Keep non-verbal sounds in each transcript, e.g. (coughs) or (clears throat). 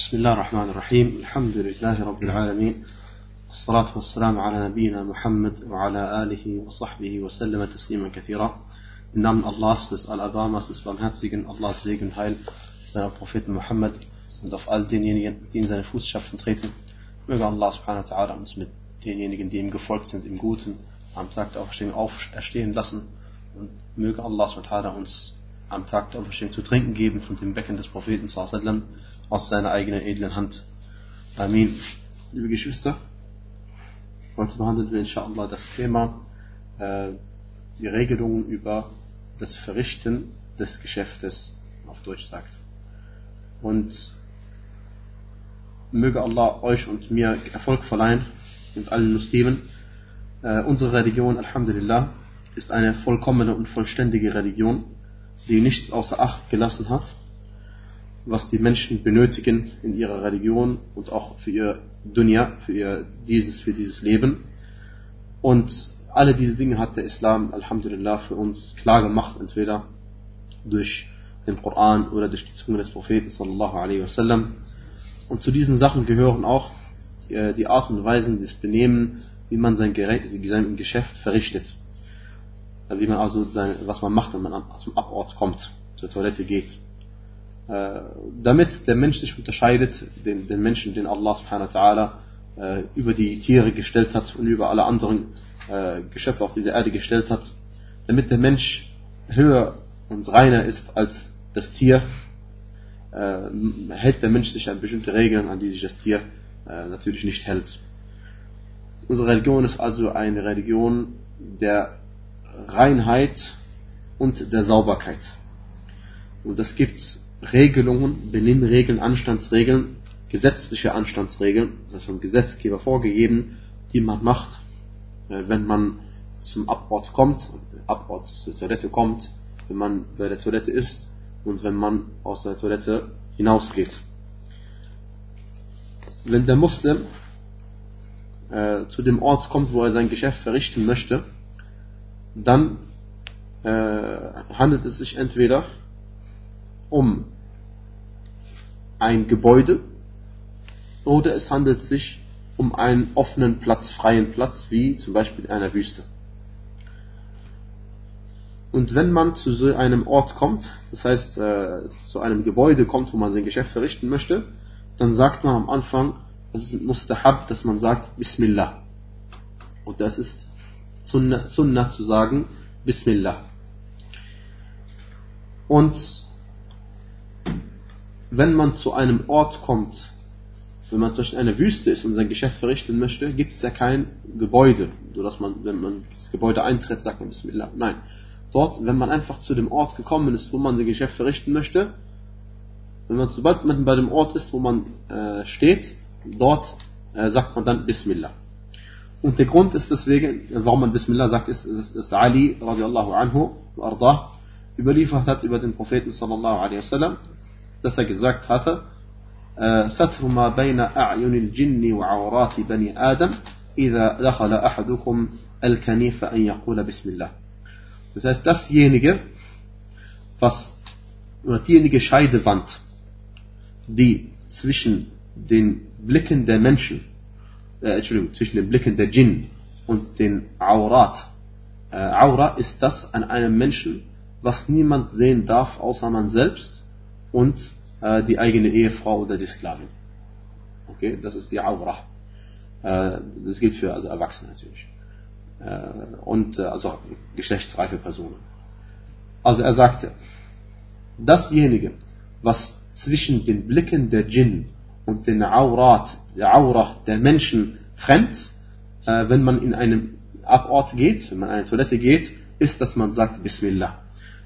بسم الله الرحمن الرحيم الحمد لله رب العالمين والصلاة والسلام على نبينا Muhammad وعلى آله وصحبه وسلم تسليما كثيرا Im Namen Allahs, des Al-Abamas, des Barmherzigen, Allahs Segen und Heil, seiner Propheten Muhammad und auf all denjenigen, die in seine Fußschaften treten. Möge Allah subhanahu wa ta'ala uns mit denjenigen, die ihm gefolgt sind, im Guten am Tag der Auferstehung auferstehen lassen und möge Allah subhanahu wa ta'ala uns am Tag der Auferstehung zu trinken geben von dem Becken des Propheten sallam, aus seiner eigenen edlen Hand. Amin. Liebe Geschwister, heute behandeln wir inshallah das Thema äh, die Regelungen über das Verrichten des Geschäftes, auf Deutsch sagt. Und möge Allah euch und mir Erfolg verleihen und allen Muslimen. Äh, unsere Religion, Alhamdulillah, ist eine vollkommene und vollständige Religion, die nichts außer Acht gelassen hat, was die Menschen benötigen in ihrer Religion und auch für ihr Dunya, für ihr dieses, für dieses Leben. Und alle diese Dinge hat der Islam, Alhamdulillah, für uns klar gemacht, entweder durch den Koran oder durch die Zunge des Propheten sallallahu alaihi wasallam. Und zu diesen Sachen gehören auch die, die Art und Weise, das Benehmen, wie man sein, Gerät, sein Geschäft verrichtet. Wie man also sein, was man macht, wenn man zum Abort kommt, zur Toilette geht. Äh, damit der Mensch sich unterscheidet, den, den Menschen, den Allah subhanahu wa ta'ala äh, über die Tiere gestellt hat und über alle anderen äh, Geschöpfe auf dieser Erde gestellt hat, damit der Mensch höher und reiner ist als das Tier, äh, hält der Mensch sich an bestimmte Regeln, an die sich das Tier äh, natürlich nicht hält. Unsere Religion ist also eine Religion der Reinheit und der Sauberkeit. Und es gibt Regelungen, Benimmregeln, Anstandsregeln, gesetzliche Anstandsregeln, das ist vom Gesetzgeber vorgegeben, die man macht, äh, wenn man zum Abort kommt, Abort zur Toilette kommt, wenn man bei der Toilette ist und wenn man aus der Toilette hinausgeht. Wenn der Muslim äh, zu dem Ort kommt, wo er sein Geschäft verrichten möchte, dann äh, handelt es sich entweder um ein Gebäude oder es handelt sich um einen offenen Platz, freien Platz, wie zum Beispiel in einer Wüste. Und wenn man zu so einem Ort kommt, das heißt äh, zu einem Gebäude kommt, wo man sein Geschäft verrichten möchte, dann sagt man am Anfang, das ist ein Mustahab, dass man sagt Bismillah. Und das ist Sunnah, Sunnah zu sagen Bismillah. Und wenn man zu einem Ort kommt, wenn man zum Beispiel in einer Wüste ist und sein Geschäft verrichten möchte, gibt es ja kein Gebäude, sodass man, wenn man das Gebäude eintritt, sagt man Bismillah. Nein. Dort, wenn man einfach zu dem Ort gekommen ist, wo man sein Geschäft verrichten möchte, wenn man sobald man bei dem Ort ist, wo man äh, steht, dort äh, sagt man dann Bismillah. Und der Grund ist deswegen, warum man Bismillah sagt, ist, ist, ist Ali radiallahu anhu ardah, überliefert hat über den Propheten sallallahu alaihi wasallam, dass er gesagt hatte, ستر ما بين أعين الجن وعورات بني آدم إذا دخل أحدكم الكنيف أن يقول بسم الله. Das heißt, dasjenige, was, oder diejenige Scheidewand, die zwischen den Blicken der Menschen, äh, Entschuldigung, zwischen den Blicken der Djinn und den Aurat, äh, Aura ist das an einem Menschen, was niemand sehen darf, außer man selbst und äh, die eigene Ehefrau oder die Sklavin. Okay, das ist die Aura. Äh, das gilt für also Erwachsene natürlich. Äh, und äh, also geschlechtsreife Personen. Also er sagte, dasjenige, was zwischen den Blicken der Djinn und den Aurat, der Aura der Menschen trennt, äh, wenn man in einem Abort geht, wenn man in eine Toilette geht, ist, dass man sagt Bismillah.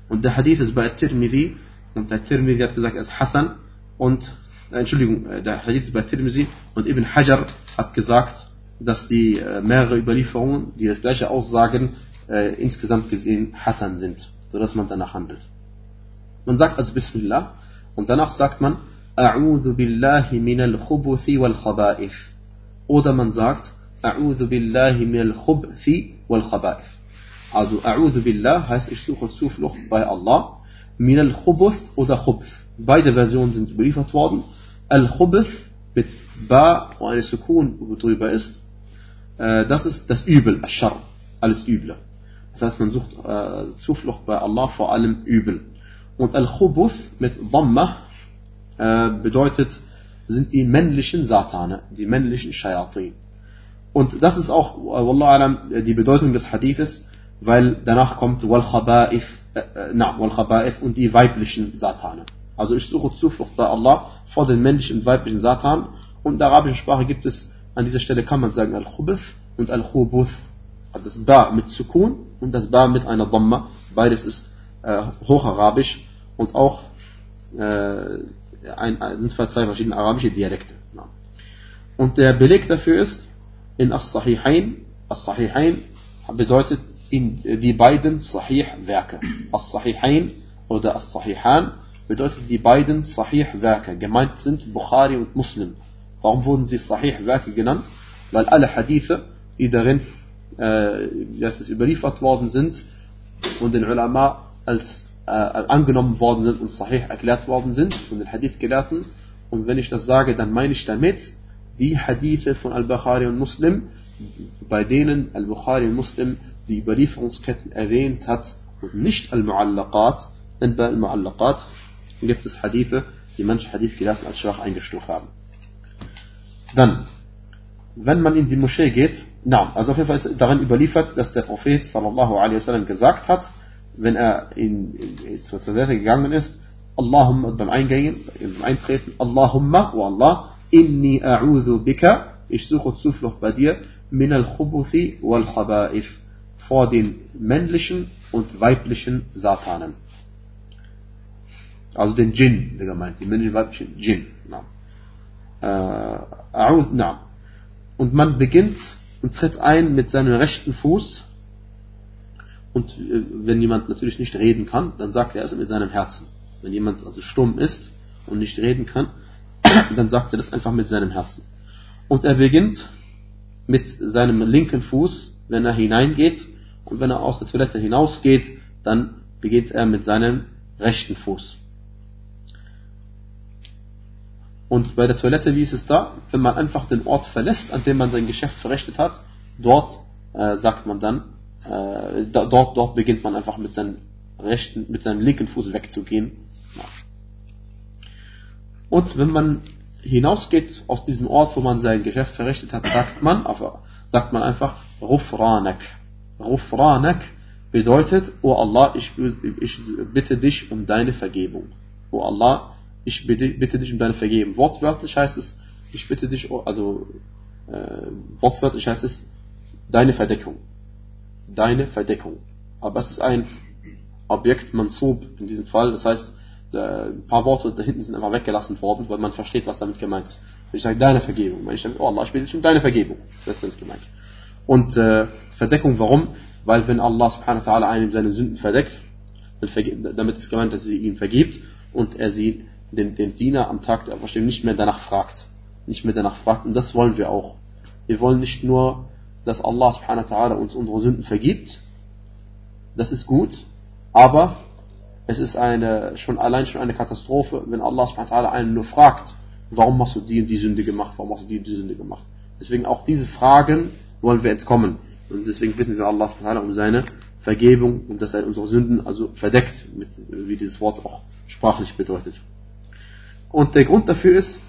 Und der Hadith ist bei Tirmidhi und der Tirmidhi hat gesagt, er ist Hassan und äh, Entschuldigung, äh, der Hadith bei Tirmidhi und Ibn Hajar hat gesagt, dass die äh, mehrere Überlieferungen, die das gleiche aussagen, insgesamt gesehen Hassan sind, sodass man danach handelt. Man sagt also Bismillah und danach sagt man A'udhu billahi min al-khubuthi wal khaba'ith. Oder man sagt A'udhu billahi min al-khubthi wal khaba'ith. Also A'udhu billah heißt ich suche Zuflucht bei Allah min al-khubuth oder khubth. Beide Versionen sind überliefert worden Al-Khubuth mit Ba und eine Sukun, wo drüber ist, äh, das ist das Übel, Aschar, alles Üble. Das heißt, man sucht äh, Zuflucht bei Allah vor allem Übel. Und Al-Khubuth mit Dhamma äh, bedeutet, sind die männlichen Satane, die männlichen Shayatin. Und das ist auch, Wallah alam, die Bedeutung des Hadithes, weil danach kommt Wal Khaba'ith, äh, äh, na, und die weiblichen Satane. Also ich suche Zuflucht bei Allah vor den männlichen und weiblichen Satan. Und in der arabischen Sprache gibt es an dieser Stelle kann man sagen Al-Khubuth und Al-Khubuth. Also das Ba mit Sukun und das Ba mit einer Dhamma. Beides ist äh, hocharabisch und auch äh, ein, sind zwei verschiedene arabische Dialekte. Und der Beleg dafür ist in As-Sahihain. As-Sahihain bedeutet in die beiden Sahih-Werke. As-Sahihain oder As-Sahihan bedeutet die beiden Sahih-Werke. Gemeint sind Bukhari und Muslim. Warum wurden sie Sahih-Werke genannt? Weil alle Hadithe, die darin äh, überliefert worden sind und den Ulama als äh, angenommen worden sind und Sahih erklärt worden sind von den Hadith-Gelehrten. Und wenn ich das sage, dann meine ich damit die Hadithe von Al-Bukhari und Muslim, bei denen Al-Bukhari und Muslim die Überlieferungsketten erwähnt hat und nicht Al-Mu'allaqat, denn bei Al-Mu'allaqat gibt es Hadithe, die manche Hadith-Gelehrten als schwach eingestuft haben. Dann, wenn man in die Moschee geht, na, also auf jeden Fall ist darin überliefert, dass der Prophet sallallahu alaihi wasallam gesagt hat, wenn er in, in, zur Toilette gegangen ist, Allahumma beim Eingehen, beim Eintreten, Allahumma, o Allah, inni a'udhu bika, ich suche Zuflucht bei dir, min al-khubuthi wal khaba'ith, vor den männlichen und weiblichen Satanen. Also den Djinn, der gemeint, die männlichen weiblichen Djinn. Äh, und man beginnt und tritt ein mit seinem rechten Fuß. Und äh, wenn jemand natürlich nicht reden kann, dann sagt er es mit seinem Herzen. Wenn jemand also stumm ist und nicht reden kann, (coughs) dann sagt er das einfach mit seinem Herzen. Und er beginnt mit seinem linken Fuß, wenn er hineingeht, und wenn er aus der Toilette hinausgeht, dann beginnt er mit seinem rechten Fuß. Und bei der Toilette, wie ist es da? Wenn man einfach den Ort verlässt, an dem man sein Geschäft verrichtet hat, dort äh, sagt man dann, äh, dort, dort beginnt man einfach mit seinem rechten, mit seinem linken Fuß wegzugehen. Und wenn man hinausgeht aus diesem Ort, wo man sein Geschäft verrichtet hat, sagt man, sagt man einfach Rufranak. Rufranak bedeutet, O oh Allah, ich, ich bitte dich um deine Vergebung. O oh Allah, ich bitte, bitte dich um deine Vergebung. Wortwörtlich heißt es, ich bitte dich, also äh, wortwörtlich heißt es, deine Verdeckung. Deine Verdeckung. Aber es ist ein Objekt Mansub in diesem Fall, das heißt, ein paar Worte da hinten sind einfach weggelassen worden, weil man versteht, was damit gemeint ist. Wenn ich sage, deine Vergebung, wenn ich sage, oh Allah, ich bitte dich um deine Vergebung, das ist damit gemeint. Und äh, Verdeckung, warum? Weil wenn Allah subhanahu wa ta'ala einem seine Sünden verdeckt, damit ist gemeint, dass sie ihm vergibt und er sie den, den Diener am Tag der Auferstehung nicht mehr danach fragt. Nicht mehr danach fragt. Und das wollen wir auch. Wir wollen nicht nur, dass Allah subhanahu wa ta'ala uns unsere Sünden vergibt. Das ist gut. Aber es ist eine, schon allein schon eine Katastrophe, wenn Allah subhanahu wa ta'ala einen nur fragt, warum hast du die und die Sünde gemacht? Warum hast du die und die Sünde gemacht? Deswegen auch diese Fragen wollen wir entkommen. Und deswegen bitten wir Allah subhanahu wa ta'ala um seine Vergebung und dass er unsere Sünden also verdeckt, mit, wie dieses Wort auch sprachlich bedeutet. Und der Grund dafür ist,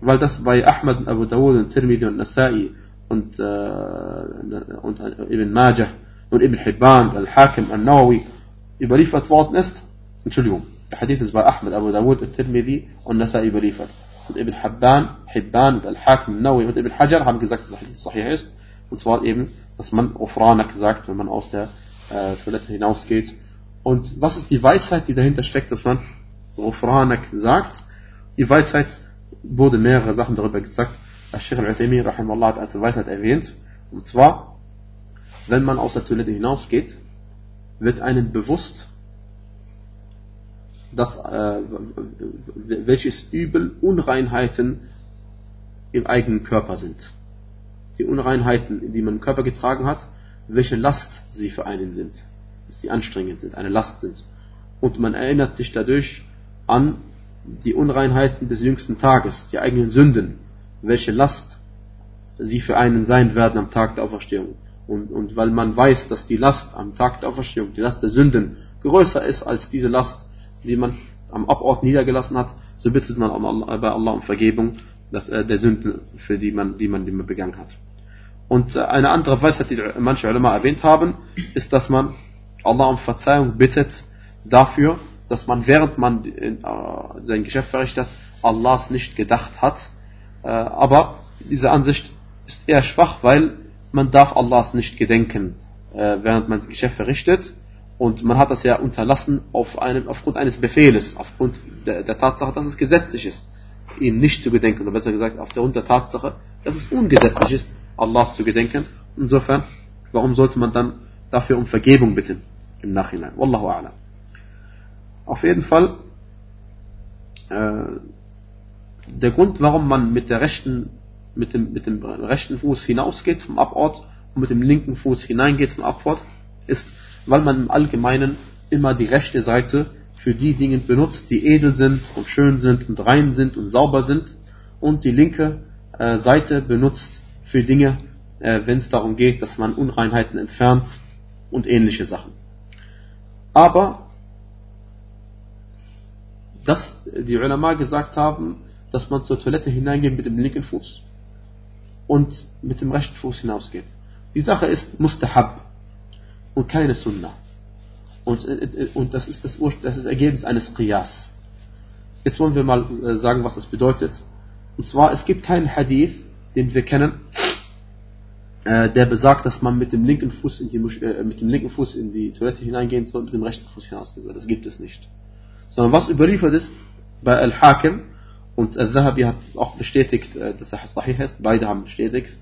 weil das bei Ahmad, Abu Dawud und Tirmidhi und Nasai und, äh, und Ibn Majah und Ibn Hibban, Al-Hakim, Al-Nawawi überliefert worden ist. Entschuldigung, der Hadith ist bei Ahmad, Abu Dawud, Tirmidhi und Nasai überliefert. Und Ibn Hibban, Hibban und Al-Hakim, Al-Nawawi und Ibn Hajar haben gesagt, dass der Hadith sahih ist. Und zwar eben, dass man Ufranak sagt, wenn man aus der äh, Toilette hinausgeht. Und was ist die Weisheit, die dahinter steckt, dass man Ufranak sagt? Die Weisheit wurde mehrere Sachen darüber gesagt. Al-Sheikh al-Uthaymi hat als Weisheit erwähnt. Und zwar, wenn man aus der Toilette hinausgeht, wird einem bewusst, dass, äh, welches Übel Unreinheiten im eigenen Körper sind. Die Unreinheiten, die man im Körper getragen hat, welche Last sie für einen sind. Dass sie anstrengend sind, eine Last sind. Und man erinnert sich dadurch an die Unreinheiten des jüngsten Tages, die eigenen Sünden, welche Last sie für einen sein werden am Tag der Auferstehung. Und, und weil man weiß, dass die Last am Tag der Auferstehung, die Last der Sünden, größer ist als diese Last, die man am Abort niedergelassen hat, so bittet man bei Allah um Vergebung dass, äh, der Sünden, für die man, die man, die man begangen hat. Und äh, eine andere Weisheit, die manche Ulema erwähnt haben, ist, dass man Allah um Verzeihung bittet dafür, dass man während man äh, sein Geschäft verrichtet, Allahs nicht gedacht hat. Äh, aber diese Ansicht ist eher schwach, weil man darf Allahs nicht gedenken, äh, während man das Geschäft verrichtet. Und man hat das ja unterlassen auf einem, aufgrund eines Befehles, aufgrund der, der Tatsache, dass es gesetzlich ist, ihn nicht zu gedenken, oder besser gesagt, aufgrund der Tatsache, dass es ungesetzlich ist, Allahs zu gedenken. Insofern, warum sollte man dann dafür um Vergebung bitten im Nachhinein? Wallahu a'lam. Auf jeden Fall, äh, der Grund, warum man mit der rechten, mit dem, mit dem rechten Fuß hinausgeht vom Abort und mit dem linken Fuß hineingeht zum Abort, ist, weil man im Allgemeinen immer die rechte Seite für die Dinge benutzt, die edel sind und schön sind und rein sind und sauber sind und die linke äh, Seite benutzt für Dinge, äh, wenn es darum geht, dass man Unreinheiten entfernt und ähnliche Sachen. Aber dass die Ulama gesagt haben, dass man zur Toilette hineingeht mit dem linken Fuß und mit dem rechten Fuß hinausgeht. Die Sache ist Mustahab und keine Sunnah. Und, äh, und das ist das, Ur das ist Ergebnis eines Qiyas. Jetzt wollen wir mal äh, sagen, was das bedeutet. Und zwar, es gibt keinen Hadith, den wir kennen, äh, der besagt, dass man mit dem linken Fuß in die, äh, mit dem linken Fuß in die Toilette hineingehen soll, mit dem rechten Fuß hinausgehen soll. Das gibt es nicht. Sondern was überliefert ist bei Al-Hakim, und Al-Zahabi hat auch bestätigt, äh, dass er Sahih ist, beide haben bestätigt,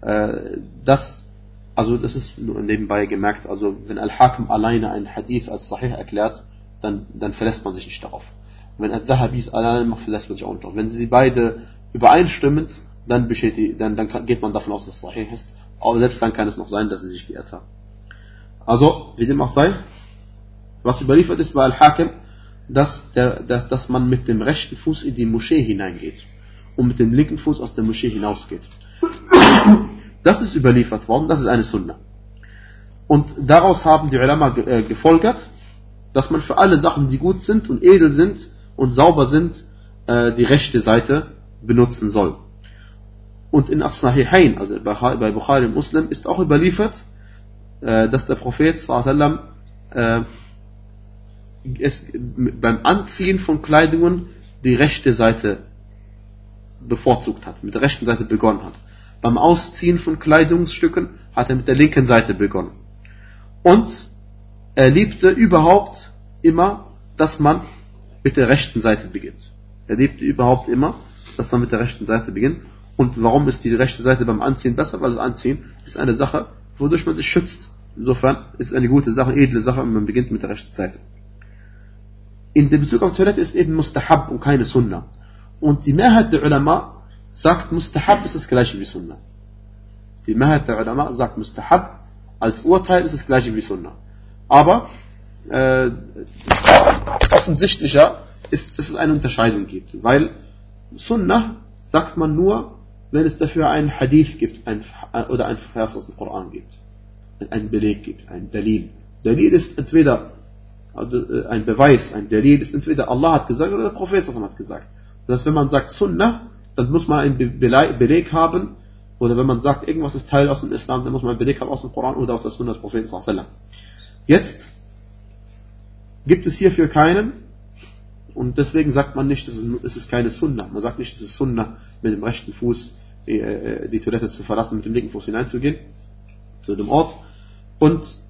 äh, dass, also das ist nur nebenbei gemerkt, also wenn Al-Hakim alleine einen Hadith als Sahih erklärt, dann, dann verlässt man sich nicht darauf. Wenn Al-Zahabi es alleine macht, verlässt man sich auch nicht darauf. Wenn sie beide übereinstimmend dann, bestätigt, dann, dann geht man davon aus, dass es Sahih ist. Aber selbst dann kann es noch sein, dass sie sich geirrt haben. Also, wie dem auch sei, was überliefert ist bei Al-Hakim, dass, der, dass, dass man mit dem rechten Fuß in die Moschee hineingeht und mit dem linken Fuß aus der Moschee hinausgeht. Das ist überliefert worden, das ist eine Sunna. Und daraus haben die Ulama äh, gefolgert, dass man für alle Sachen, die gut sind und edel sind und sauber sind, äh, die rechte Seite benutzen soll. Und in As-Sahihain, also bei Bukhari und Muslim, ist auch überliefert, äh, dass der Prophet sallam, äh, es beim Anziehen von Kleidungen die rechte Seite bevorzugt hat, mit der rechten Seite begonnen hat. Beim Ausziehen von Kleidungsstücken hat er mit der linken Seite begonnen. Und er liebte überhaupt immer, dass man mit der rechten Seite beginnt. Er liebte überhaupt immer, dass man mit der rechten Seite beginnt. Und warum ist die rechte Seite beim Anziehen besser? Weil das Anziehen ist eine Sache, wodurch man sich schützt. Insofern ist es eine gute Sache, edle Sache, und man beginnt mit der rechten Seite. In Bezug auf Toilette ist eben Mustahab und keine Sunnah. Und die Mehrheit der Ulama sagt, Mustahab ist das gleiche wie Sunnah. Die Mehrheit der Ulama sagt, Mustahab als Urteil ist das gleiche wie Sunnah. Aber äh, offensichtlicher ist, dass es eine Unterscheidung gibt. Weil Sunnah sagt man nur, wenn es dafür einen Hadith gibt ein, oder ein Vers aus dem Koran gibt. Ein Beleg gibt, ein Dalil. Dalil ist entweder äh, ein Beweis, ein Dalil ist entweder Allah hat gesagt oder der Prophet hat gesagt. Das heißt, wenn man sagt Sunnah, dann muss man einen Beleg haben, oder wenn man sagt, irgendwas ist Teil aus dem Islam, dann muss man einen Beleg haben aus dem Koran oder aus der Sunnah des Propheten. Jetzt gibt es hierfür keinen, und deswegen sagt man nicht, es ist keine Sunnah. Man sagt nicht, es ist Sunnah, mit dem rechten Fuß äh, äh, die Toilette zu verlassen, mit dem linken Fuß hineinzugehen, zu dem Ort. Und, äh,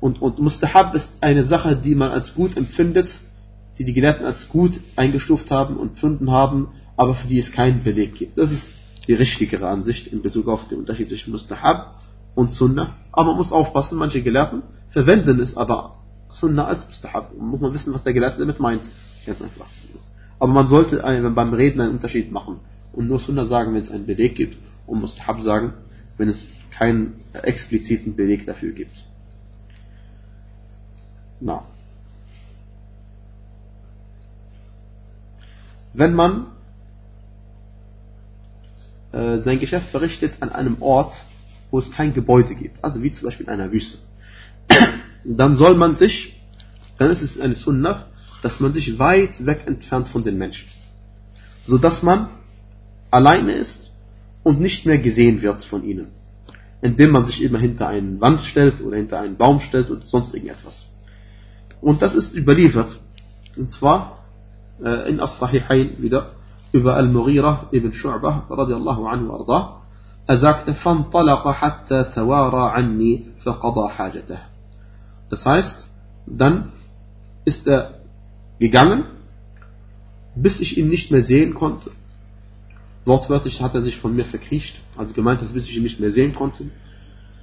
und, und Mustahab ist eine Sache, die man als gut empfindet, die die Gelehrten als gut eingestuft haben und empfunden haben, aber für die es keinen Beleg gibt. Das ist die richtigere Ansicht in Bezug auf den Unterschied zwischen Mustahab und Sunnah. Aber man muss aufpassen, manche Gelehrten verwenden es aber Sunnah als Mustahab. Muss man wissen, was der Gelehrte damit meint. Ganz einfach. Aber man sollte beim Reden einen Unterschied machen und nur Sunnah sagen, wenn es einen Beleg gibt und Mustahab sagen, wenn es keinen expliziten Beleg dafür gibt. Na. wenn man äh, sein Geschäft verrichtet an einem Ort, wo es kein Gebäude gibt, also wie zum Beispiel in einer Wüste, (clears throat) dann soll man sich, dann ist es eine Sunnah, dass man sich weit weg entfernt von den Menschen, so dass man alleine ist und nicht mehr gesehen wird von ihnen, indem man sich immer hinter eine Wand stellt oder hinter einen Baum stellt oder sonst irgendetwas. Und das ist überliefert, und zwar äh, in As-Sahihain wieder, über Al-Mughira ibn Shu'bah radiallahu anhu arda. Er sagte, فَانْطَلَقَ حَتَّى تَوَارَى عَنِّي فَقَضَى حَاجَتَهُ Das heißt, dann ist er gegangen, bis ich ihn nicht mehr sehen konnte. Wortwörtlich hat er sich von mir verkriecht, also gemeint, dass bis ich ihn nicht mehr sehen konnte.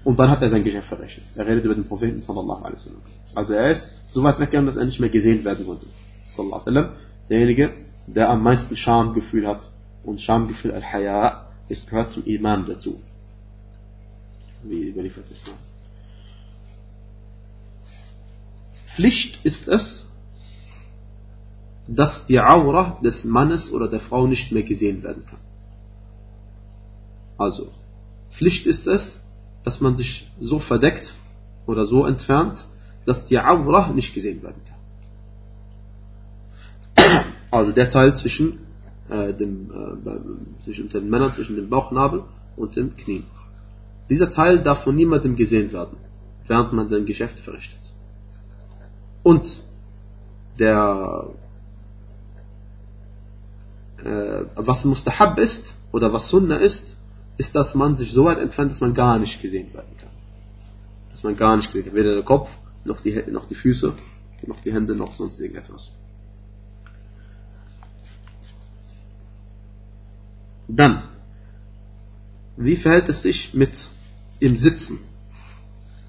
Und dann hat er sein Geschäft verrechnet. Er redet über den Propheten sallallahu alaihi wasallam. Also er ist so weit weggegangen, dass er nicht mehr gesehen werden konnte. Sallallahu alaihi wasallam. Derjenige, der am meisten Schamgefühl hat. Und Schamgefühl al-Haya ist gehört zum Iman dazu. Wie überliefert ist. Pflicht ist es, dass die Aura des Mannes oder der Frau nicht mehr gesehen werden kann. Also, Pflicht ist es, dass man sich so verdeckt oder so entfernt, dass die Aura nicht gesehen werden kann. (clears throat) Also der Teil zwischen, äh, dem, äh, zwischen den Männern, zwischen dem Bauchnabel und dem Knie. Dieser Teil darf von niemandem gesehen werden, während man sein Geschäft verrichtet. Und der, was Mustahab ist, oder was Sunnah ist, ist, dass man sich so weit entfernt, dass man gar nicht gesehen werden kann. Dass man gar nicht gesehen kann. Weder der Kopf, noch die, noch die Füße, noch die Hände, noch sonst irgendetwas. Dann, wie verhält es sich mit dem Sitzen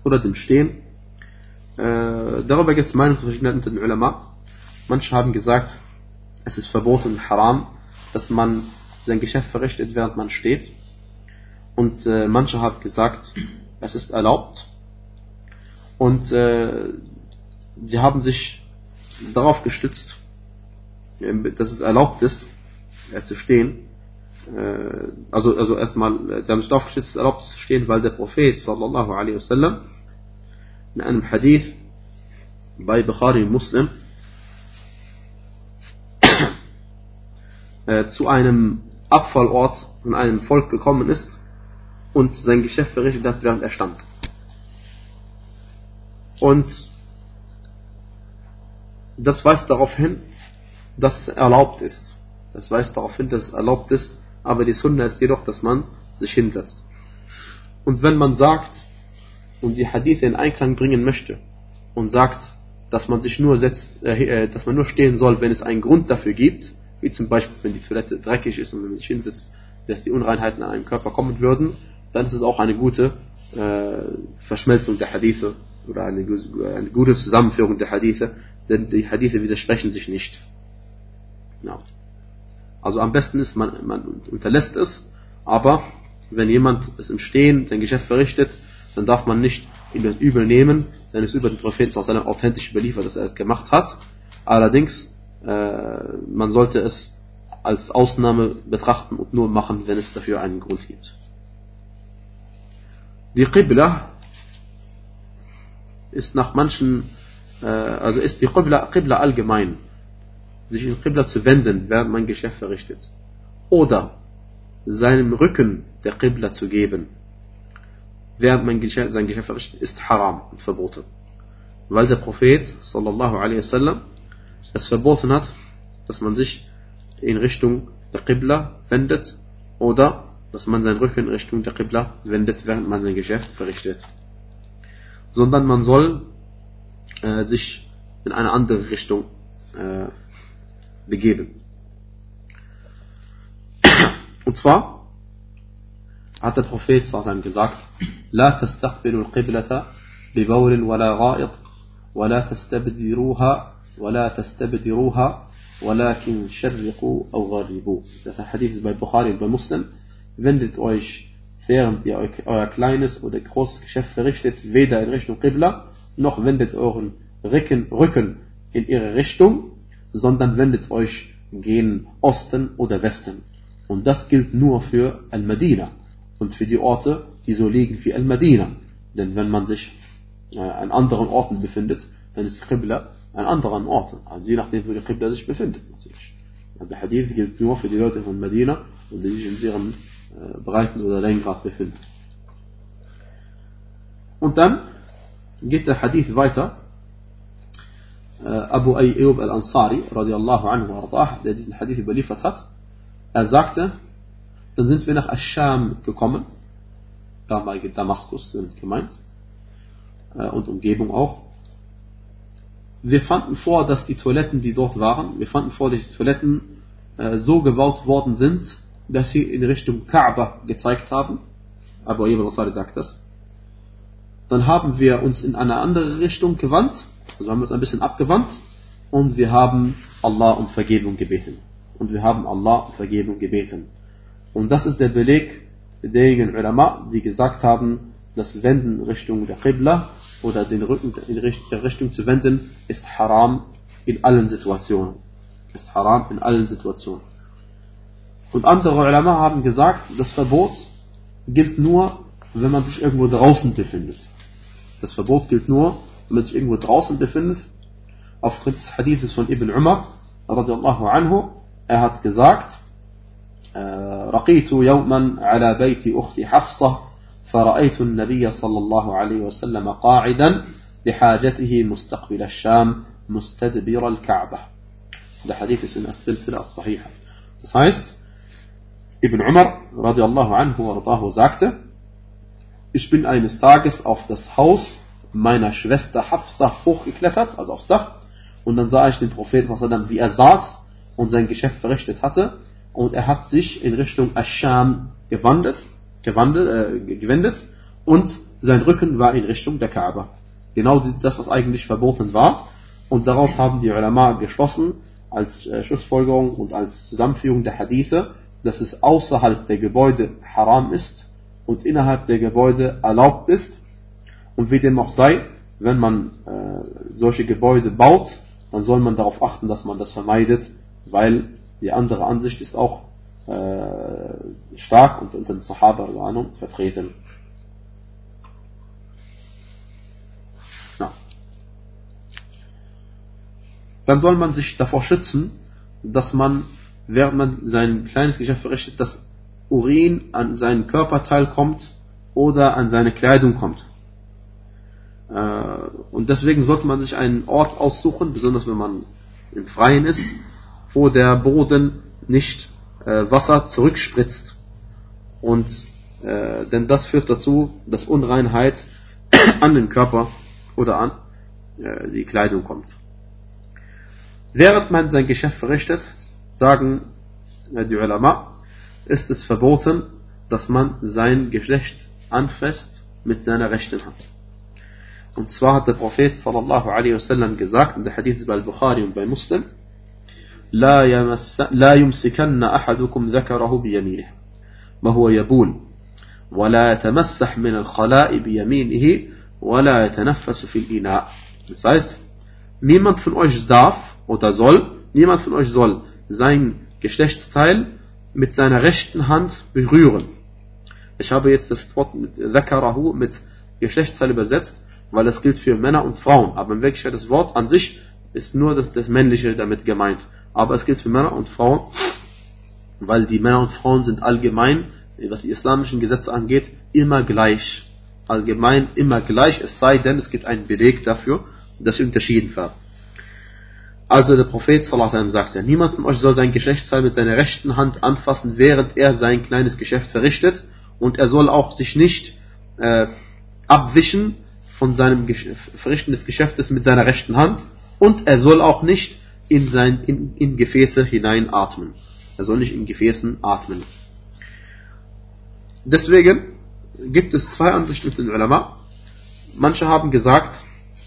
oder dem Stehen? Äh, darüber gibt es Meinungsverschiedenheiten unter den Ulama. Manche haben gesagt, es ist verboten, haram, dass man sein Geschäft verrichtet, während man steht. Und äh, manche haben gesagt, es ist erlaubt. Und äh, sie haben sich darauf gestützt, dass es erlaubt ist, äh, zu stehen, äh, also, also erstmal, sie haben sich darauf gestützt, erlaubt zu stehen, weil der Prophet sallallahu alaihi wasallam in einem Hadith bei Bukhari Muslim äh, zu einem Abfallort von einem Volk gekommen ist und sein Geschäft verrichtet hat, während er stand. Und das weist darauf hin, dass es erlaubt ist. Das weist darauf hin, dass es erlaubt ist, aber die Sunna ist jedoch, dass man sich hinsetzt. Und wenn man sagt und die Hadithe in Einklang bringen möchte und sagt, dass man sich nur setzt, äh, äh, dass man nur stehen soll, wenn es einen Grund dafür gibt, wie zum Beispiel, wenn die Toilette dreckig ist und wenn man sich hinsetzt, dass die Unreinheiten an einem Körper kommen würden, dann ist es auch eine gute äh, Verschmelzung der Hadithe oder eine, eine, gute Zusammenführung der Hadithe, denn die Hadithe widersprechen sich nicht. Ja. Also am besten ist, man, man unterlässt es, aber wenn jemand es im Stehen sein Geschäft verrichtet, dann darf man nicht ihm das übel nehmen, denn es über den Propheten authentisch überliefert, dass er es gemacht hat. Allerdings, man sollte es als Ausnahme betrachten und nur machen, wenn es dafür einen Grund gibt. Die Qibla ist nach manchen, äh, also ist die Qibla, Qibla allgemein sich in Qibla zu wenden, während man Geschäft verrichtet. Oder seinem Rücken der Qibla zu geben, während man sein Geschäft verrichtet, ist haram und verboten. Weil der Prophet sallallahu alaihi wasallam es verboten hat, dass man sich in Richtung der Qibla wendet oder dass man seinen Rücken in Richtung der Qibla wendet, während man sein Geschäft verrichtet. Sondern man soll äh, sich in eine andere Richtung äh, begeben. Und zwar hat der Prophet gesagt, لا تستقبلوا القبلة ببول ولا غائط ولا تستبدروها ولا تستبدروها ولكن شرقوا أو غربوا. Das ist ein Hadith bei Bukhari und bei Muslim. Wendet euch, während ihr euer kleines oder großes Geschäft verrichtet, weder in Richtung Qibla, noch wendet euren Rücken, Rücken in ihre Richtung, sondern wendet euch gehen Osten oder Westen. Und das gilt nur für Al-Madina und für die Orte, die so liegen wie Al-Madina. Denn wenn man sich äh, an anderen Orten befindet, dann ist Qibla an anderen Orten. Also je nachdem, wo die Qibla sich befindet natürlich. Also der Hadith gilt nur für die Leute von Medina und die sich in deren äh, Breiten oder Längengrad befinden. Und dann geht der Hadith weiter. Äh, Abu Ayyub al-Ansari, radiallahu anhu ardah, der diesen Hadith überliefert hat, er sagte, dann sind wir nach Ascham gekommen, damalige Damaskus sind gemeint, äh, und Umgebung auch. Wir fanden vor, dass die Toiletten, die dort waren, wir fanden vor, dass die Toiletten äh, so gebaut worden sind, dass sie in Richtung Kaaba gezeigt haben. Abu Ayyub al-Ansari sagt das. Dann haben wir uns in eine andere Richtung gewandt, also haben wir uns ein bisschen abgewandt und wir haben Allah um Vergebung gebeten. Und wir haben Allah um Vergebung gebeten. Und das ist der Beleg derjenigen Ulama, die gesagt haben, das Wenden Richtung der Qibla oder den Rücken in der Richtung zu wenden, ist haram in allen Situationen. Ist haram in allen Situationen. Und andere Ulama haben gesagt, das Verbot gilt nur, wenn man sich irgendwo draußen befindet. Das Verbot gilt nur, wenn man sich irgendwo draußen befindet. Aufgrund des Hadithes von Ibn Umar, radiallahu anhu, er hat gesagt, رقيت يوما على بيت أختي حفصة فرأيت النبي صلى الله عليه وسلم قاعدا لحاجته مستقبل الشام مستدبر الكعبة ده حديث in السلسلة الصحيحة Das heißt, Ibn Umar radiallahu anhu wardahu sagte, ich bin eines Tages auf das Haus meiner Schwester Hafsa hochgeklettert, also aufs Dach, und dann sah ich den Propheten, wie er saß und sein Geschäft verrichtet hatte, und er hat sich in Richtung Ascham gewandelt, gewandelt, äh, gewendet und sein Rücken war in Richtung der Kaaba. Genau das, was eigentlich verboten war. Und daraus haben die Ulama geschlossen, als äh, Schlussfolgerung und als Zusammenführung der Hadithe, dass es außerhalb der Gebäude haram ist und innerhalb der Gebäude erlaubt ist. Und wie dem auch sei, wenn man äh, solche Gebäude baut, dann soll man darauf achten, dass man das vermeidet, weil die andere Ansicht ist auch äh, stark und unter den Sahaba vertreten. Ja. Dann soll man sich davor schützen, dass man, während man sein kleines Geschäft verrichtet, dass Urin an seinen Körperteil kommt oder an seine Kleidung kommt. Äh, und deswegen sollte man sich einen Ort aussuchen, besonders wenn man im Freien ist, wo der Boden nicht äh, Wasser zurückspritzt. Und äh, denn das führt dazu, dass Unreinheit (coughs) an den Körper oder an äh, die Kleidung kommt. Während man sein Geschäft verrichtet, sagen äh, die Ulama, ist es verboten, dass man sein Geschlecht anfasst mit seiner rechten Hand. Und zwar hat der Prophet sallallahu alaihi wasallam gesagt, in der Hadith bei Al-Bukhari und bei Muslim, لا, يمس لا يمسكن أحدكم ذكره بيمينه وهو يبول ولا يتمسح من الخلاء بيمينه ولا يتنفس في الإناء Das heißt, niemand von euch darf oder soll, niemand von euch soll sein Geschlechtsteil mit seiner rechten Hand berühren. Ich habe jetzt das Wort mit Dhakarahu mit Geschlechtsteil übersetzt, weil es gilt für Männer und Frauen. Aber in Wirklichkeit das Wort an sich ist nur das, das Männliche damit gemeint aber es gilt für Männer und Frauen, weil die Männer und Frauen sind allgemein, was die islamischen Gesetze angeht, immer gleich. Allgemein immer gleich, es sei denn, es gibt einen Beleg dafür, dass sie unterschieden werden. Also der Prophet sallam, sagte, niemand von euch soll sein Geschlechtsteil mit seiner rechten Hand anfassen, während er sein kleines Geschäft verrichtet, und er soll auch sich nicht äh, abwischen von seinem Verrichten des Geschäftes mit seiner rechten Hand, und er soll auch nicht in, sein, in, in Gefäße hineinatmen. Er soll nicht in Gefäßen atmen. Deswegen gibt es zwei Ansichten mit den Ulama. Manche haben gesagt,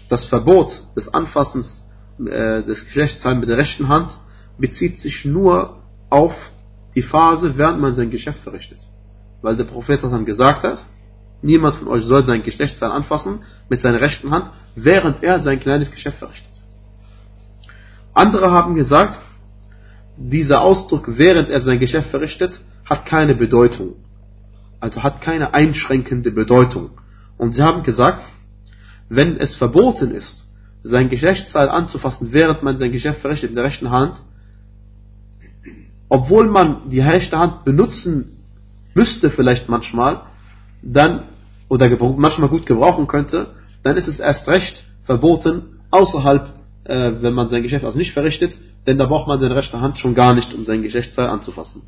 das Verbot des Anfassens äh, des Geschlechtsteils mit der rechten Hand bezieht sich nur auf die Phase, während man sein Geschäft verrichtet. Weil der Prophet gesagt hat, niemand von euch soll sein Geschlechtsteil anfassen mit seiner rechten Hand, während er sein kleines Geschäft verrichtet. Andere haben gesagt, dieser Ausdruck, während er sein Geschäft verrichtet, hat keine Bedeutung. Also hat keine einschränkende Bedeutung. Und sie haben gesagt, wenn es verboten ist, sein Geschlechtsteil anzufassen, während man sein Geschäft verrichtet in der rechten Hand, obwohl man die rechte Hand benutzen müsste vielleicht manchmal, dann, oder manchmal gut gebrauchen könnte, dann ist es erst recht verboten, außerhalb, äh, wenn man sein Geschäft also nicht verrichtet, denn da braucht man seine rechte Hand schon gar nicht, um sein Geschlechtsteil anzufassen.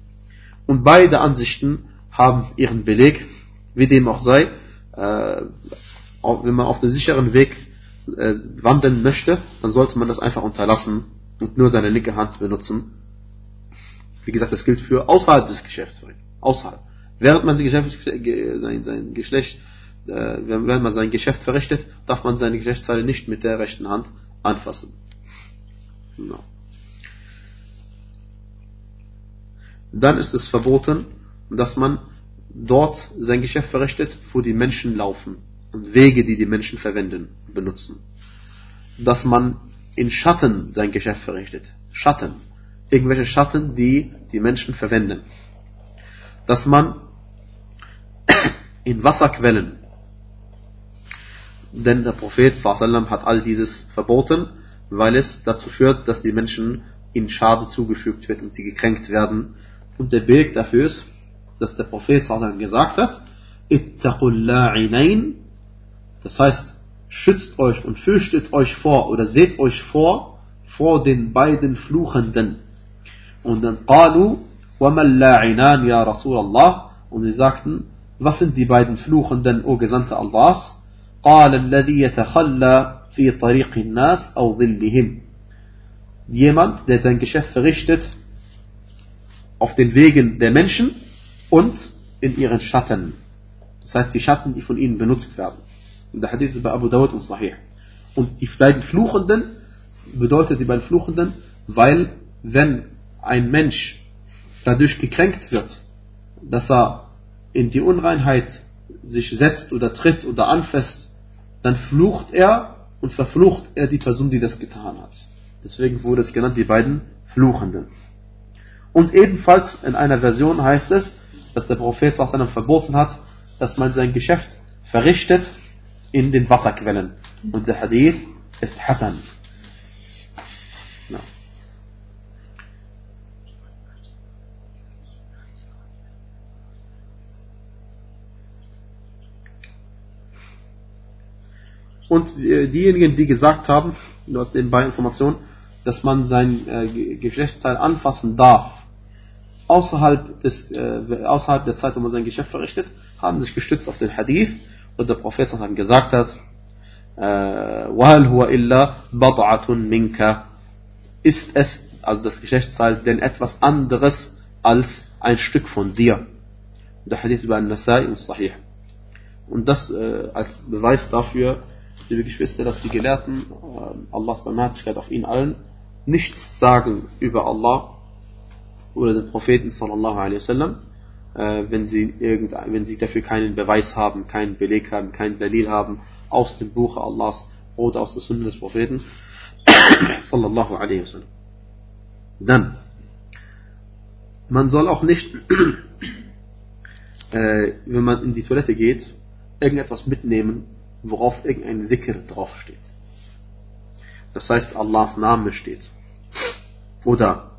Und beide Ansichten haben ihren Beleg, wie dem auch sei, äh, wenn man auf dem sicheren Weg äh, wandeln möchte, dann sollte man das einfach unterlassen und nur seine linke Hand benutzen. Wie gesagt, das gilt für außerhalb des Geschäfts. Außerhalb. Während man sein, Geschäft, sein, sein Geschlecht, äh, wenn man sein Geschäft verrichtet, darf man seine Geschlechtsteile nicht mit der rechten Hand anfassen. No. Dann ist es verboten, dass man dort sein Geschäft verrichtet, wo die Menschen laufen und Wege, die die Menschen verwenden, benutzen. Dass man in Schatten sein Geschäft verrichtet. Schatten. Irgendwelche Schatten, die die Menschen verwenden. Dass man (coughs) in Wasserquellen, denn der Prophet sallam, hat all dieses verboten, weil es dazu führt, dass die Menschen ihnen Schaden zugefügt wird und sie gekränkt werden. Und der Weg dafür ist, dass der Prophet sallam, gesagt hat, Ittaqul das heißt, schützt euch und fürchtet euch vor oder seht euch vor vor den beiden Fluchenden. Und dann qalu وَمَا اللَّعِنَانِ يَا رَسُولَ اللَّهِ Und sie sagten, was sind die beiden Fluchenden, o Gesandte Allahs? قال الذي يتخلى في طريق الناس أو ظلهم Jemand, der sein Geschäft verrichtet auf den Wegen der Menschen und in ihren Schatten. Das heißt, die Schatten, die von ihnen benutzt werden. Und der Hadith ist bei Abu Dawud und Sahih. Und die beiden Fluchenden bedeutet die beiden Fluchenden, weil wenn ein Mensch dadurch gekränkt wird, dass er in die Unreinheit sich setzt oder tritt oder anfasst, dann flucht er und verflucht er die Person, die das getan hat. Deswegen wurde es genannt, die beiden Fluchenden. Und ebenfalls in einer Version heißt es, dass der Prophet verboten hat, dass man sein Geschäft verrichtet in den Wasserquellen. Und der Hadith ist Hassan. Und äh, diejenigen, die gesagt haben, nur aus den beiden Informationen, dass man sein äh, Geschlechtsteil anfassen darf, außerhalb, des, äh, außerhalb der Zeit, wo man sein Geschäft verrichtet, haben sich gestützt auf den Hadith und der Prophet gesagt hat, وَهَلْ هُوَ إِلَّا بَضْعَةٌ مِنْكَ Ist es, also das Geschlechtsteil, denn etwas anderes als ein Stück von dir? Der Hadith über Nasai und Sahih. Und das äh, als Beweis dafür, liebe Geschwister, dass die Gelehrten, äh, Allahs Barmherzigkeit auf ihnen allen, nichts sagen über Allah oder den Propheten sallallahu alaihi wasallam, äh, wenn, sie irgend, wenn sie dafür keinen Beweis haben, keinen Beleg haben, keinen Dalil haben aus dem Buch Allahs oder aus der Sunna des Propheten (coughs) sallallahu alaihi wasallam. Dann, man soll auch nicht, (coughs) äh, wenn man in die Toilette geht, irgendetwas mitnehmen, worauf irgendein Dhikr draufsteht. Das heißt, Allahs Name steht. Oder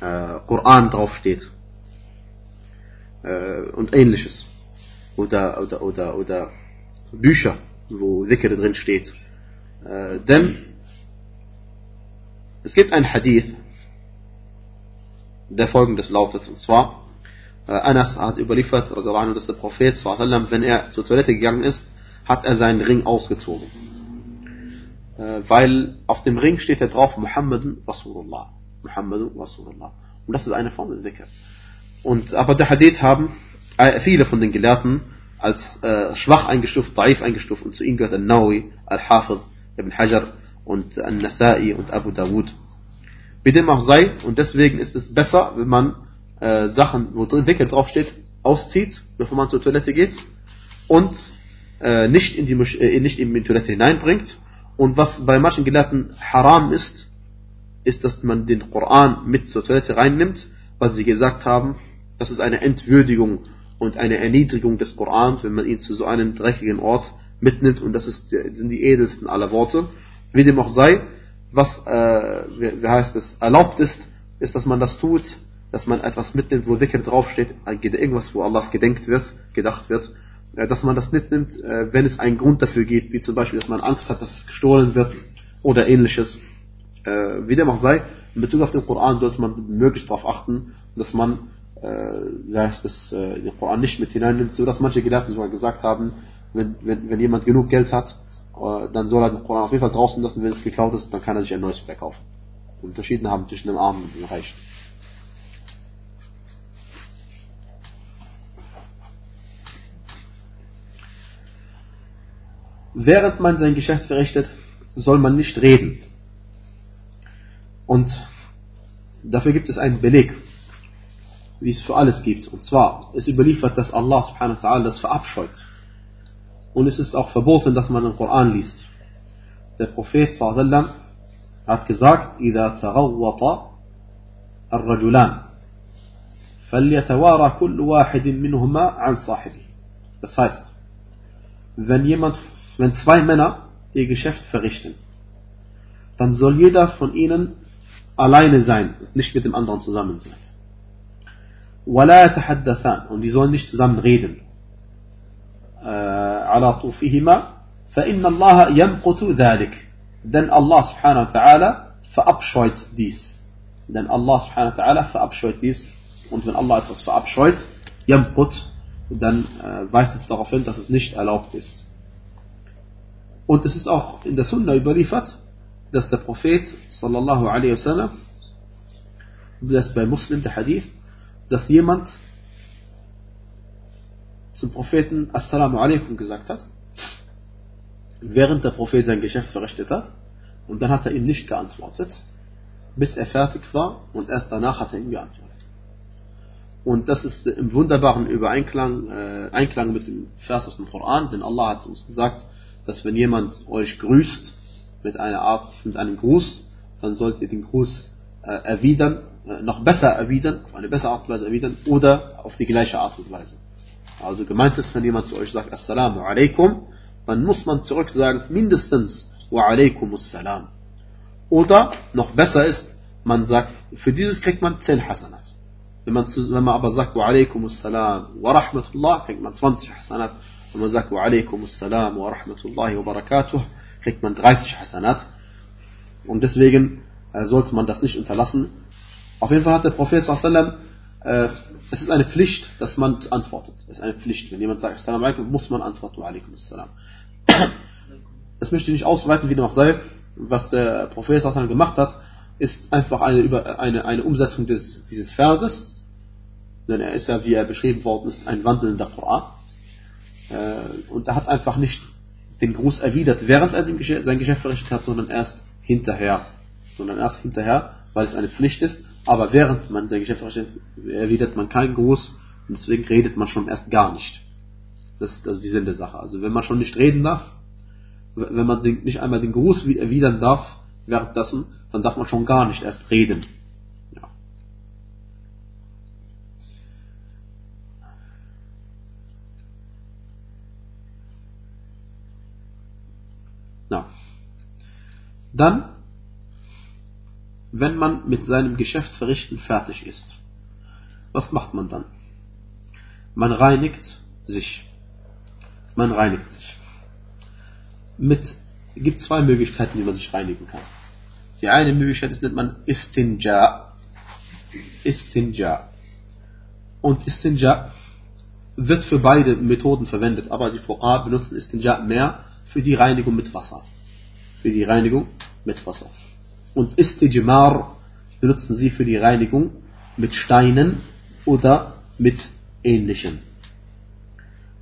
äh, Koran draufsteht äh, und ähnliches. Oder, oder, oder, oder Bücher, wo Dhikr drin steht. Äh, denn es gibt ein Hadith, der folgendes lautet, und zwar, äh, Anas hat überliefert, dass der Prophet, wenn er zur Toilette gegangen ist, hat er seinen Ring ausgezogen. Äh, weil auf dem Ring steht er drauf, Muhammadun Rasulullah. Muhammadun Rasulullah. Und das ist eine Form der Dhikr. Und, aber der Hadith haben äh, viele von den Gelehrten als äh, schwach eingestuft, daif eingestuft und zu ihnen gehört Al-Nawi, Al-Hafid, Ibn Hajar und Al-Nasai und Abu Dawud. Wie dem auch sei, und deswegen ist es besser, wenn man äh, Sachen, wo Dhikr draufsteht, auszieht, bevor man zur Toilette geht und äh, nicht, in die, äh, nicht in die Toilette hineinbringt. Und was bei manchen Gelehrten haram ist, ist, dass man den Koran mit zur Toilette reinnimmt, weil sie gesagt haben, das ist eine Entwürdigung und eine Erniedrigung des Korans, wenn man ihn zu so einem dreckigen Ort mitnimmt und das ist, sind die edelsten aller Worte. Wie dem auch sei, was, äh, wie, wie heißt es, erlaubt ist, ist, dass man das tut, dass man etwas mitnimmt, wo Dhikr draufsteht, irgendwas, wo Allahs gedenkt wird, gedacht wird, dass man das mitnimmt, äh, wenn es einen Grund dafür gibt, wie zum Beispiel, dass man Angst hat, dass es gestohlen wird oder ähnliches. Äh, wie dem auch sei, in Bezug auf den Koran sollte man möglichst darauf achten, dass man äh, das, äh, den Koran nicht mit hineinnimmt, so dass manche Gelehrten sogar gesagt haben, wenn, wenn, wenn jemand genug Geld hat, äh, dann soll er den Koran auf jeden Fall draußen lassen, wenn es geklaut ist, dann kann er sich ein neues wieder kaufen. Die Unterschiede haben zwischen dem Armen und dem Reichen. Während man sein Geschäft verrichtet, soll man nicht reden. Und dafür gibt es einen Beleg wie es für alles gibt. Und zwar, es überliefert, dass Allah subhanahu wa ta'ala das verabscheut. Und es ist auch verboten, dass man den Koran liest. Der Prophet sallallahu hat gesagt, إذا تغوط الرجلان فليتوارى كل واحد منهما عن صاحبه. Das heißt, wenn jemand, wenn zwei Männer ihr Geschäft verrichten, dann soll jeder von ihnen alleine sein und nicht mit dem anderen zusammen sein. ولا يتحدثان und die sollen nicht zusammen reden على طوفهما فإن الله يمقت ذلك denn Allah subhanahu wa ta'ala verabscheut dies denn Allah subhanahu wa ta'ala verabscheut dies und wenn Allah etwas verabscheut yamqut dann äh, weist es darauf hin dass es nicht erlaubt ist und es ist auch in der Sunna überliefert dass der Prophet sallallahu alaihi wasallam das bei Muslim der Hadith dass jemand zum Propheten Assalamu alaikum gesagt hat, während der Prophet sein Geschäft verrichtet hat, und dann hat er ihm nicht geantwortet, bis er fertig war, und erst danach hat er ihm geantwortet. Und das ist im wunderbaren Übereinklang äh, Einklang mit dem Vers aus dem Koran, denn Allah hat uns gesagt, dass wenn jemand euch grüßt mit einer Art, mit einem Gruß, dann sollt ihr den Gruß äh, erwidern äh, noch besser erwidern, auf eine bessere Art und Weise erwidern oder auf die gleiche Art und Weise. Also gemeint ist, wenn jemand zu euch sagt Assalamu alaikum, dann muss man zurück sagen mindestens Wa alaikum assalam. Oder noch besser ist, man sagt, für dieses kriegt man 10 Hasanat. Wenn man, wenn man aber sagt Wa alaikum assalam wa rahmatullah, kriegt man 20 Hasanat. Wenn man sagt Wa alaikum assalam wa rahmatullahi wa barakatuh, kriegt man 30 Hasanat. Und deswegen äh, sollte man das nicht unterlassen, auf jeden Fall hat der Prophet sallam, äh, es ist eine Pflicht, dass man antwortet. Es ist eine Pflicht. Wenn jemand sagt, Assalamu alaikum, muss man antworten, wa alaikum assalam. (clears throat) Das möchte ich nicht ausweiten, wie noch sei. Was der Prophet sallam gemacht hat, ist einfach eine, eine, eine Umsetzung des, dieses Verses. Denn er ist ja, wie er beschrieben worden ist, ein wandelnder Koran. Äh, und er hat einfach nicht den Gruß erwidert, während er sein Geschäft verrichtet hat, sondern erst hinterher. Sondern erst hinterher, weil es eine Pflicht ist aber während man sein Geschäft verrichtet, erwidert man keinen Gruß und deswegen redet man schon erst gar nicht. Das ist also die Sinn der Sache. Also wenn man schon nicht reden darf, wenn man nicht einmal den Gruß erwidern darf währenddessen, dann darf man schon gar nicht erst reden. Ja. ja. Dann wenn man mit seinem Geschäft verrichten fertig ist. Was macht man dann? Man reinigt sich. Man reinigt sich. Mit gibt zwei Möglichkeiten, wie man sich reinigen kann. Die eine Möglichkeit ist, nennt man Istinja. Istinja. Und Istinja wird für beide Methoden verwendet, aber die Fuqaha benutzen Istinja mehr für die Reinigung mit Wasser. Für die Reinigung mit Wasser und Istijmar benutzen sie für die Reinigung mit Steinen oder mit ähnlichem.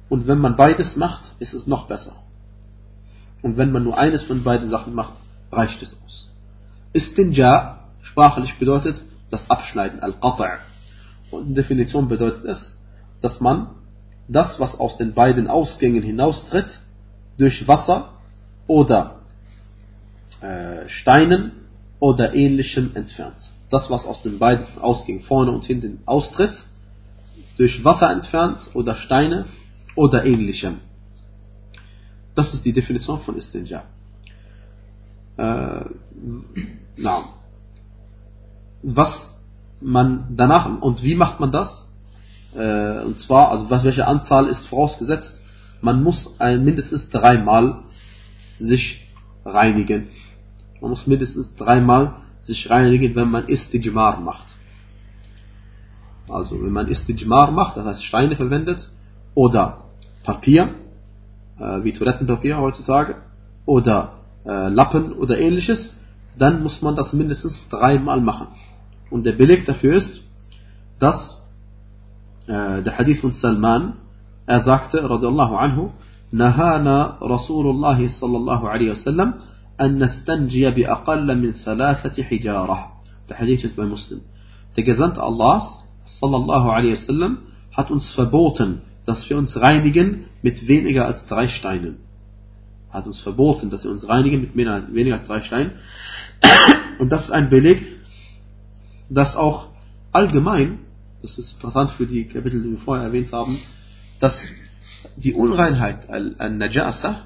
Und wenn man beides macht, ist es noch besser. Und wenn man nur eines von beiden Sachen macht, reicht es aus. Istinja sprachlich bedeutet das Abschneiden, al-Qata'. Und in Definition bedeutet es, dass man das, was aus den beiden Ausgängen hinaustritt, durch Wasser oder äh, Steinen oder ähnlichem entfernt. Das, was aus den beiden Ausgängen vorne und hinten austritt, durch Wasser entfernt oder Steine oder ähnlichem. Das ist die Definition von Istinja. Äh, na, was man danach und wie macht man das? Äh, und zwar, also welche Anzahl ist vorausgesetzt? Man muss ein, mindestens dreimal sich reinigen. Man muss mindestens dreimal sich reinigen, wenn man Istijmar macht. Also, wenn man Istijmar macht, das heißt Steine verwendet oder Papier, äh, wie Toilettenpapier heutzutage, oder äh, Lappen oder ähnliches, dann muss man das mindestens dreimal machen. Und der Beleg dafür ist, dass äh, der Hadith von Salman, er sagte, radiallahu anhu, Nahana Rasulullah sallallahu alaihi wasallam أن نستنجي بأقل من ثلاثة حجارة. Der Hadith ist bei Muslim. Der Gesandte Allahs, sallallahu alaihi wasallam, hat uns verboten, dass wir uns reinigen mit weniger als drei Steinen. Hat uns verboten, dass wir uns reinigen mit weniger als drei Steinen. Und das ist ein Beleg, dass auch allgemein, das ist interessant für die Kapitel, die wir vorher erwähnt haben, dass die Unreinheit, al-Najasa,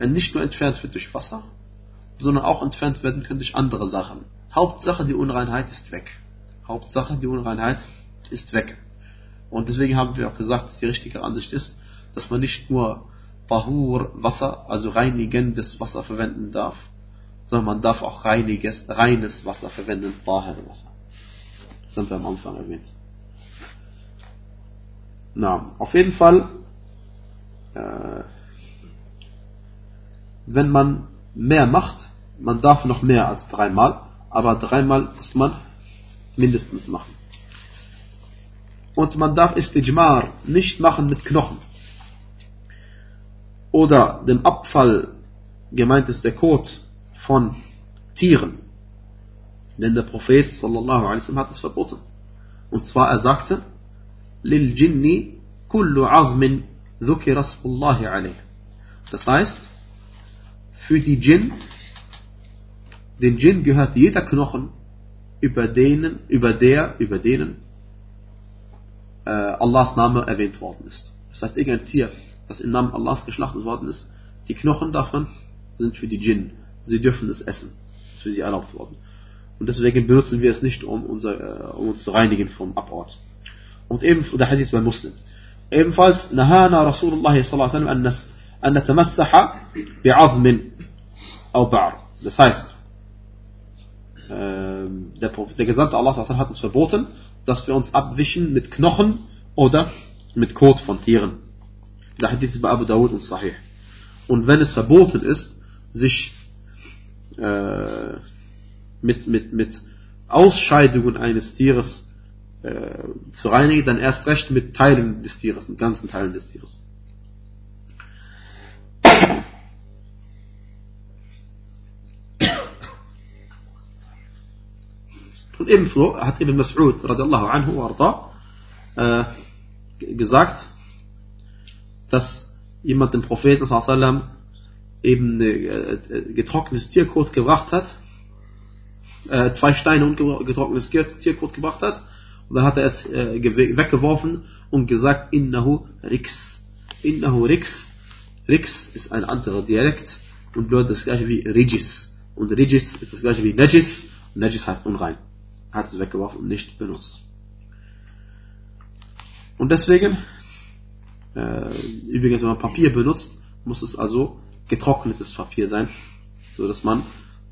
nicht nur entfernt wird durch Wasser, sondern auch entfernt werden kann durch andere Sachen. Hauptsache, die Unreinheit ist weg. Hauptsache, die Unreinheit ist weg. Und deswegen haben wir auch gesagt, dass die richtige Ansicht ist, dass man nicht nur Tahur Wasser, also reinigendes Wasser verwenden darf, sondern man darf auch reiniges, reines Wasser verwenden, Tahir Wasser. Das haben wir am Anfang erwähnt. Na, auf jeden Fall, äh, wenn man mehr macht, man darf noch mehr als dreimal, aber dreimal muss man mindestens machen. Und man darf Istijmar nicht machen mit Knochen. Oder dem Abfall, gemeint ist der Kot von Tieren. Denn der Prophet sallallahu alaihi hat es verboten. Und zwar er sagte, Lil Jinni kullu azmin dhukira asmullahi alayh. Das heißt, für die Djinn, den Djinn gehört jeder Knochen, über denen, über der, über denen äh, Allahs Name erwähnt worden ist. Das heißt, irgendein Tier, das im Namen Allahs geschlachtet worden ist, die Knochen davon sind für die Djinn. Sie dürfen es essen. Das ist für sie erlaubt worden. Und deswegen benutzen wir es nicht, um, unser, äh, um uns zu reinigen vom Abort. Und eben, der Hadith bei Muslim. Ebenfalls, Nahana Rasulullah sallallahu alaihi wasallam an natamassaha bi'azmin au ba'r. Das heißt, der, der Gesandte Allah hat uns verboten, dass wir uns abwischen mit Knochen oder mit Kot von Tieren. Der Hadith bei Abu Dawud und Sahih. Und wenn es verboten ist, sich äh, mit, mit, mit Ausscheidungen eines Tieres äh, zu reinigen, dann erst recht mit Teilen des Tieres, mit ganzen Teilen des Tieres. Ebenso hat Ibn Mas'ud radiallahu anhu arda, äh, gesagt, dass jemand dem Propheten sallam eben äh, getrocknetes Tierkot gebracht hat, äh, zwei Steine und getrocknetes Tierkot gebracht hat, und dann hat er es äh, weggeworfen und gesagt, innahu rix. Innahu rix. Rix ist ein anderer Dialekt und bedeutet das gleiche wie Rigis. Und Rigis ist das gleiche wie Najis. Und Najis heißt unrein hat es weggeworfen und nicht benutzt. Und deswegen, äh, übrigens, wenn man Papier benutzt, muss es also getrocknetes Papier sein, so dass man,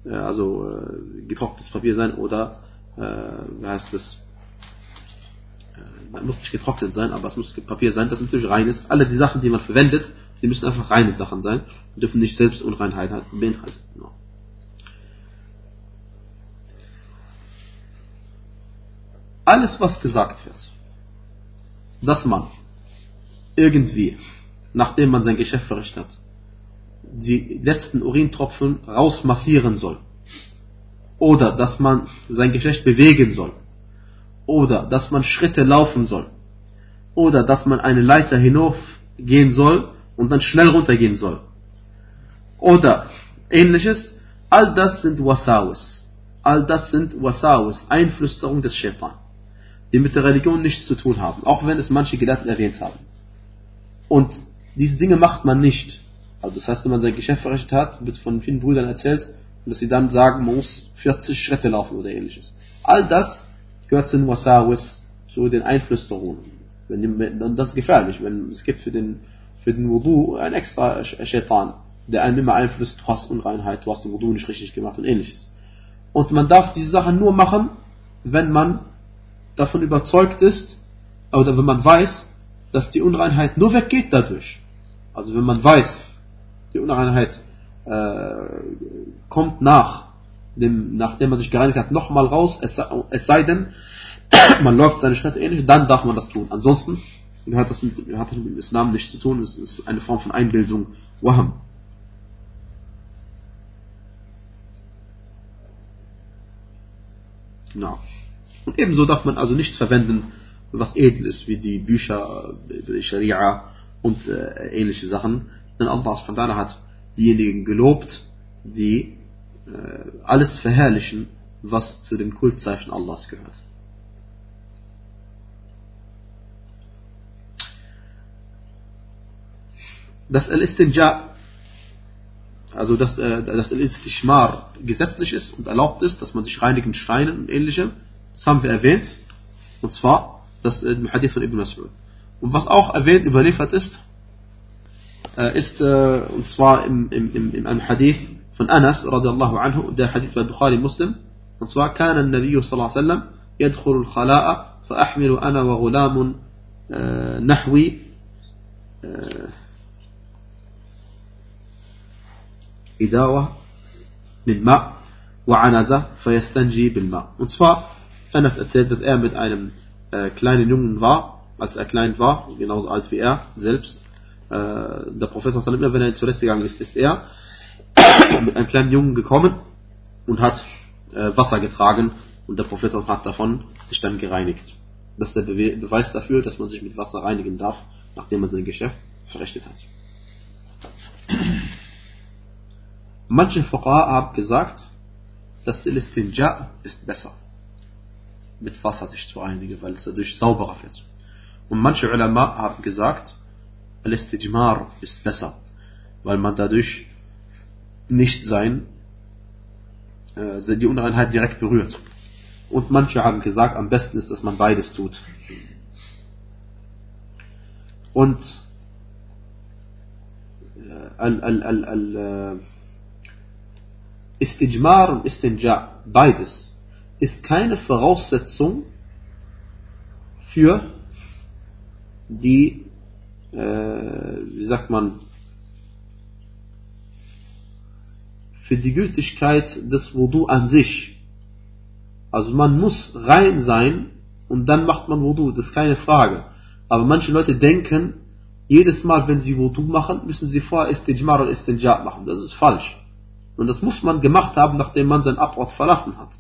äh, also äh, getrocknetes Papier sein oder, äh, wie heißt es, äh, muss nicht getrocknet sein, aber es muss Papier sein, das natürlich rein ist. Alle die Sachen, die man verwendet, die müssen einfach reine Sachen sein und dürfen nicht selbst Unreinheit beinhalten. Genau. Alles, was gesagt wird, dass man irgendwie, nachdem man sein Geschäft verrichtet hat, die letzten Urintropfen rausmassieren soll, oder dass man sein Geschlecht bewegen soll, oder dass man Schritte laufen soll, oder dass man eine Leiter hinaufgehen soll und dann schnell runtergehen soll, oder ähnliches, all das sind Wasawis. all das sind Wasawis, Einflüsterung des Shaitan, die mit der Religion nichts zu tun haben, auch wenn es manche Gelehrten erwähnt haben. Und diese Dinge macht man nicht. Also das heißt, wenn man sein Geschäft verrichtet hat, wird von vielen Brüdern erzählt, dass sie dann sagen, man muss 40 Schritte laufen oder ähnliches. All das gehört zu den Wasawis, zu den Einflüsterungen. Und das ist gefährlich, wenn es gibt für den, für den Wudu ein extra Shaitan, der einem immer einflüsst, du hast Unreinheit, du hast den Wudu nicht richtig gemacht und ähnliches. Und man darf diese Sachen nur machen, wenn man davon überzeugt ist, oder wenn man weiß, dass die Unreinheit nur weggeht dadurch. Also wenn man weiß, die Unreinheit äh, kommt nach, dem, nachdem man sich gereinigt hat, nochmal raus, es sei, es sei denn, (coughs) man läuft seine Schritte ähnlich, dann darf man das tun. Ansonsten hat das mit, hat das mit dem Islam nichts zu tun, es ist eine Form von Einbildung, Waham. Genau. Und ebenso darf man also nichts verwenden, was edel ist, wie die Bücher, die Scharia und äh, ähnliche Sachen. Denn Allah subhanahu hat diejenigen gelobt, die äh, alles verherrlichen, was zu den Kultzeichen Allahs gehört. Dass Al-Istinja, also dass, äh, dass Al-Istishmar gesetzlich ist und erlaubt ist, dass man sich reinigt mit Steinen und ähnlichem, haben wir erwähnt. Und zwar das äh, im Hadith von Ibn Mas'ud. Und was auch erwähnt, überliefert ist, äh, ist äh, und zwar im, im, im, in einem Hadith von Anas radiallahu anhu, der Hadith bei Bukhari Muslim, und zwar كان النبي صلى الله عليه وسلم يدخل الخلاء فأحمل أنا وغلام نحوي إداوة من ماء وعنزة فيستنجي بالماء. Und zwar, Anas erzählt, dass er mit einem äh, kleinen Jungen war, als er klein war, genauso alt wie er selbst. Äh, der Prophet, immer wenn er ins Toilette gegangen ist, ist er (coughs) mit einem kleinen Jungen gekommen und hat äh, Wasser getragen und der Prophet hat davon sich dann gereinigt. Das ist der Be Beweis dafür, dass man sich mit Wasser reinigen darf, nachdem man sein Geschäft verrichtet hat. Manche Fuqaha haben gesagt, dass der Istinja ist besser, mit Wasser sich zu reinigen, weil es dadurch sauberer wird. Und manche Ulama haben gesagt, Al-Istijmar ist besser, weil man dadurch nicht sein, äh, die Unreinheit direkt berührt. Und manche haben gesagt, am besten ist, dass man beides tut. Und äh, al, al, al, al, äh, Istijmar und Istinja, beides, ist keine Voraussetzung für die, äh, wie sagt man, für die Gültigkeit des Wudu an sich. Also man muss rein sein und dann macht man Wudu, das ist keine Frage. Aber manche Leute denken, jedes Mal, wenn sie Wudu machen, müssen sie vorher Istijmar und Istinja machen. Das ist falsch. Und das muss man gemacht haben, nachdem man sein Abort verlassen hat.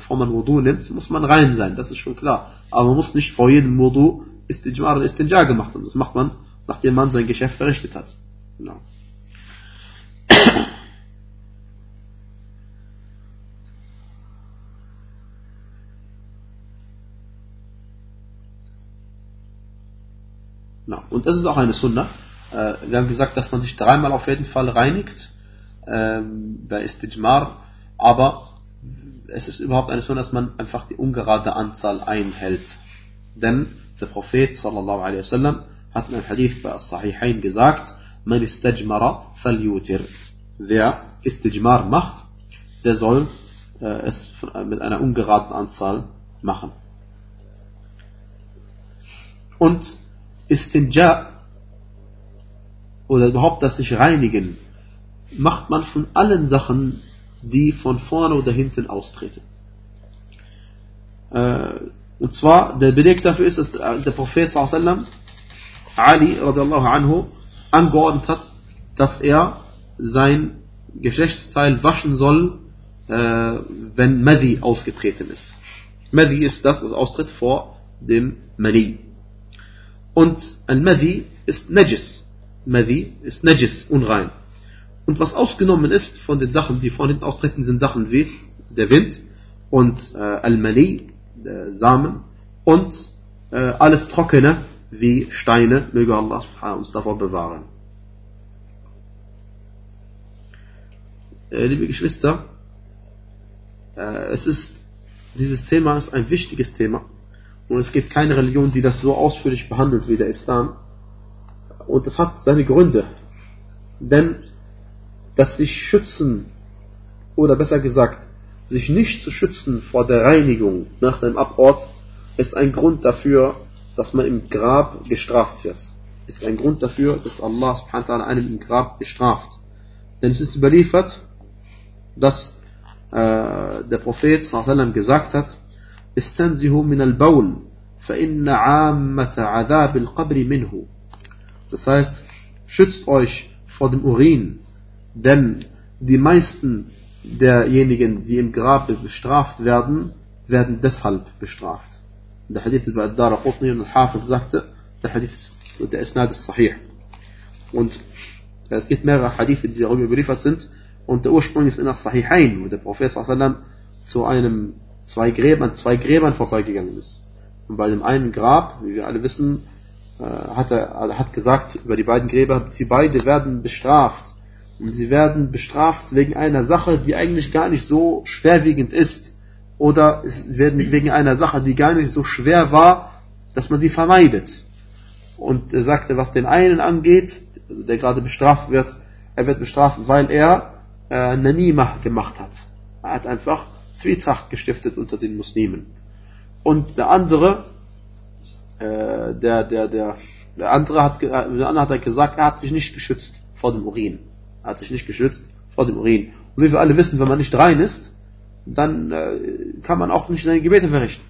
Bevor man Wudu nimmt, muss man rein sein, das ist schon klar. Aber man muss nicht vor jedem Wudu Istijmar und Istinja gemacht haben. Das macht man, nachdem man sein Geschäft verrichtet hat. Genau. Na, und das ist auch eine Sunna. Äh, wir haben gesagt, dass man sich dreimal auf jeden Fall reinigt ähm, bei Istijmar, aber es ist überhaupt eine Sunna, dass man einfach die ungerade Anzahl einhält. Denn der Prophet sallallahu alaihi wasallam hat in einem Hadith bei As-Sahihain gesagt, man istajmara falyutir. Wer Istijmar macht, der soll äh, es mit einer ungeraden Anzahl machen. Und Istinja oder überhaupt das sich reinigen, macht man von allen Sachen, die von vorne oder hinten austreten. Äh, und zwar, der Beleg dafür ist, dass der Prophet sallam, Ali radiallahu anhu angeordnet hat, dass er sein Geschlechtsteil waschen soll, äh, wenn Madi ausgetreten ist. Madi ist das, was austritt vor dem Mani. Und Al-Madhi ist Najis. Madhi ist Najis, unrein. Und was ausgenommen ist von den Sachen, die von hinten austreten, sind Sachen wie der Wind, und äh, Al-Mani, äh, Samen und äh, alles Trockene wie Steine, möge Allah uns davor bewahren. Äh, liebe Geschwister, äh, es ist, dieses Thema ist ein wichtiges Thema und es gibt keine Religion, die das so ausführlich behandelt wie der Islam. Und das hat seine Gründe. Denn dass sich schützen, oder besser gesagt, sich nicht zu schützen vor der Reinigung nach dem Abort, ist ein Grund dafür, dass man im Grab gestraft wird. Ist ein Grund dafür, dass Allah subhanahu einen im Grab bestraft. Denn es ist überliefert, dass äh, der Prophet gesagt hat, Istanzihu min al-Baul, fa'inna ammata adab al-Qabri minhu. Das heißt, schützt euch vor dem Urin, denn die meisten derjenigen, die im Grab bestraft werden, werden deshalb bestraft. Der Hadith über Ad-Dara Qutni und Al-Hafid sagte, der Hadith, der Isnad ist sahih. Und es gibt mehrere Hadithe, die darüber überliefert sind. Und der Ursprung ist in der Sahihain, wo der Prophet sallam zu einem zwei Gräbern, zwei Gräbern vorbeigegangen ist. Und bei dem einen Grab, wie wir alle wissen, äh, hat er hat gesagt über die beiden Gräber, sie beide werden bestraft. Und sie werden bestraft wegen einer Sache, die eigentlich gar nicht so schwerwiegend ist. Oder es werden wegen einer Sache, die gar nicht so schwer war, dass man sie vermeidet. Und er sagte, was den einen angeht, also der gerade bestraft wird, er wird bestraft, weil er äh, Nanima gemacht hat. Er hat einfach Zwietracht gestiftet unter den Muslimen. Und der andere, äh, der, der, der, der andere hat, der andere hat gesagt, er hat sich nicht geschützt vor dem Urin. Er hat sich nicht geschützt vor dem Urin. Und wie wir alle wissen, wenn man nicht rein ist, dann äh, kann man auch nicht seine Gebete verrichten.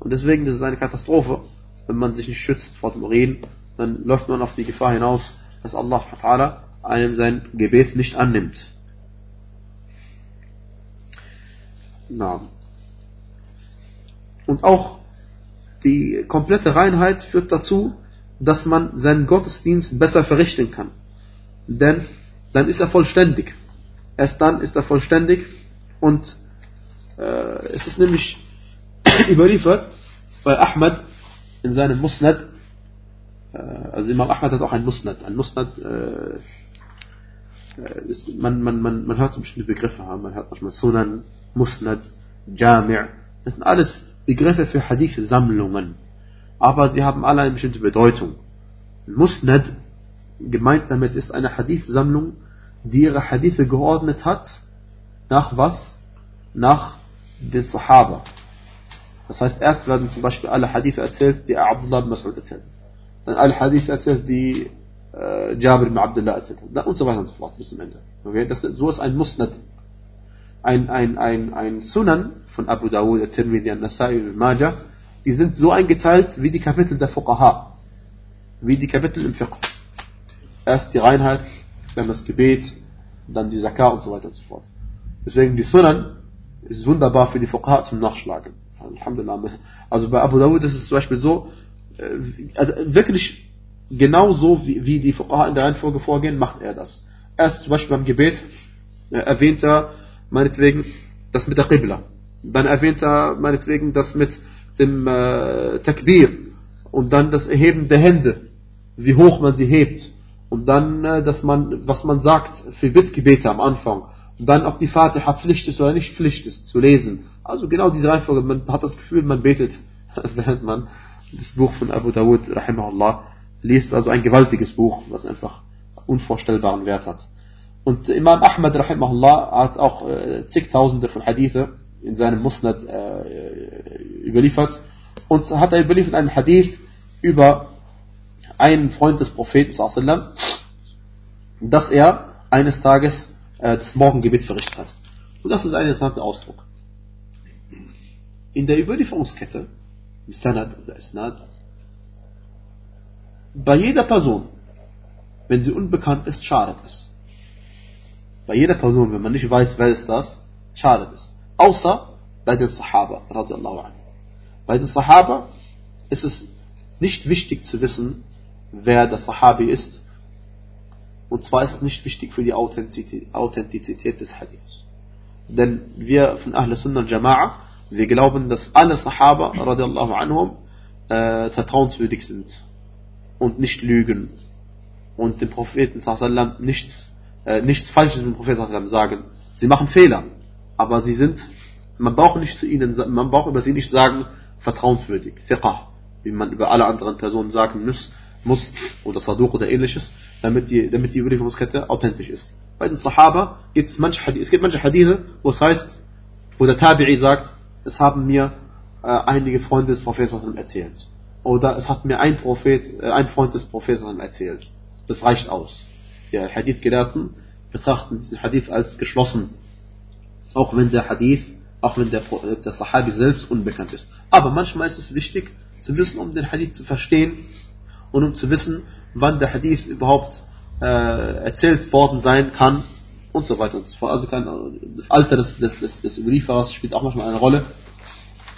Und deswegen ist es eine Katastrophe, wenn man sich nicht schützt vor dem Urin, dann läuft man auf die Gefahr hinaus, dass Allah einem sein Gebet nicht annimmt. Na. Und auch die komplette Reinheit führt dazu, dass man seinen Gottesdienst besser verrichten kann. Denn dann ist er vollständig. Erst dann ist er vollständig und äh, es ist nämlich (clears throat) überliefert, weil Ahmad in seinem Musnad, äh, also Imam Ahmad hat auch ein Musnad, ein Musnad, äh, äh ist, man, man, man, man hört so bestimmte Begriffe haben, man hört manchmal Sunan, Musnad, Jami' das sind alles Begriffe für Hadith-Sammlungen, aber sie haben alle eine bestimmte Bedeutung. Musnad, gemeint damit ist eine Hadith-Sammlung, die ihre Hadithe geordnet hat, nach was? Nach den Sahaba. Das heißt, erst werden zum Beispiel alle Hadithe erzählt, die Abdullah ibn Mas'ud erzählt hat. Dann alle Hadithe erzählt, die äh, Jabir ibn Abdullah erzählt hat. Und so weiter und so fort bis zum Ende. Okay? Das, so ist ein Musnad. Ein, ein, ein, ein Sunan von Abu Dawud, Al-Tirmidhi, Al-Nasai, Al-Majah, die sind so eingeteilt wie die Kapitel der Fuqaha. Wie die Kapitel im Fiqh. Erst die Reinheit, dann das Gebet, dann die Zakah und so weiter und so fort. Deswegen die Sunan ist wunderbar für die Fuqaha zum Nachschlagen. Alhamdulillah. Also bei Abu Dawud ist es zum Beispiel so, äh, also wirklich genau so, wie, die Fuqaha in der Reihenfolge vorgehen, macht er das. Erst zum Beispiel beim Gebet äh, erwähnt er meinetwegen das mit der Qibla. Dann erwähnt er meinetwegen das mit dem äh, Takbir und dann das Erheben der Hände, wie hoch man sie hebt und dann, äh, dass man, was man sagt für Bittgebete am Anfang. Und dann, ob die Fatiha Pflicht ist oder nicht Pflicht ist, zu lesen. Also genau diese Reihenfolge. Man hat das Gefühl, man betet, (laughs) während man das Buch von Abu Dawud, rahimahullah, liest. Also ein gewaltiges Buch, was einfach unvorstellbaren Wert hat. Und Imam Ahmad, rahimahullah, hat auch äh, zigtausende von Hadithe in seinem Musnad äh, überliefert. Und hat er überliefert einen Hadith über einen Freund des Propheten, sallam, dass er eines Tages äh, das Morgengebet verrichtet hat. Und das ist ein interessanter Ausdruck. In der Überlieferungskette, im Sanad oder Isnad, bei jeder Person, wenn sie unbekannt ist, schadet es. Bei jeder Person, wenn man nicht weiß, wer ist das, schadet es. Außer bei den Sahaba, radiallahu anhu. Bei den Sahaba ist es nicht wichtig zu wissen, wer der Sahabi ist. Und zwar ist es nicht wichtig für die Authentizität, des Hadiths. Denn wir von Ahl Sunnah Jama'a wir glauben, dass alle Sahaba radiallahu anhum äh, vertrauenswürdig sind und nicht lügen und dem Propheten sallam nichts äh, nichts Falsches dem Propheten sallam sagen. Sie machen Fehler, aber sie sind man braucht nicht zu ihnen man braucht über sie nicht sagen vertrauenswürdig, fiqh, wie man über alle anderen Personen sagen muss, muss oder Saduq oder ähnliches, damit die damit die Überlieferungskette authentisch ist. Bei den Sahaba gibt es manche es gibt manche Hadithe, wo es heißt, wo der Tabi'i sagt, es haben mir äh, einige Freunde des Propheten erzählt. Oder es hat mir ein Prophet, äh, ein Freund des Propheten erzählt. Das reicht aus. Die Hadith-Gelehrten betrachten diesen Hadith als geschlossen. Auch wenn der Hadith, auch wenn der, äh, der Sahabi selbst unbekannt ist. Aber manchmal ist es wichtig zu wissen, um den Hadith zu verstehen und um zu wissen, wann der Hadith überhaupt äh, erzählt worden sein kann und so weiter und so fort. Also kann, das Alter des, des, des, des Überlieferers spielt auch manchmal eine Rolle.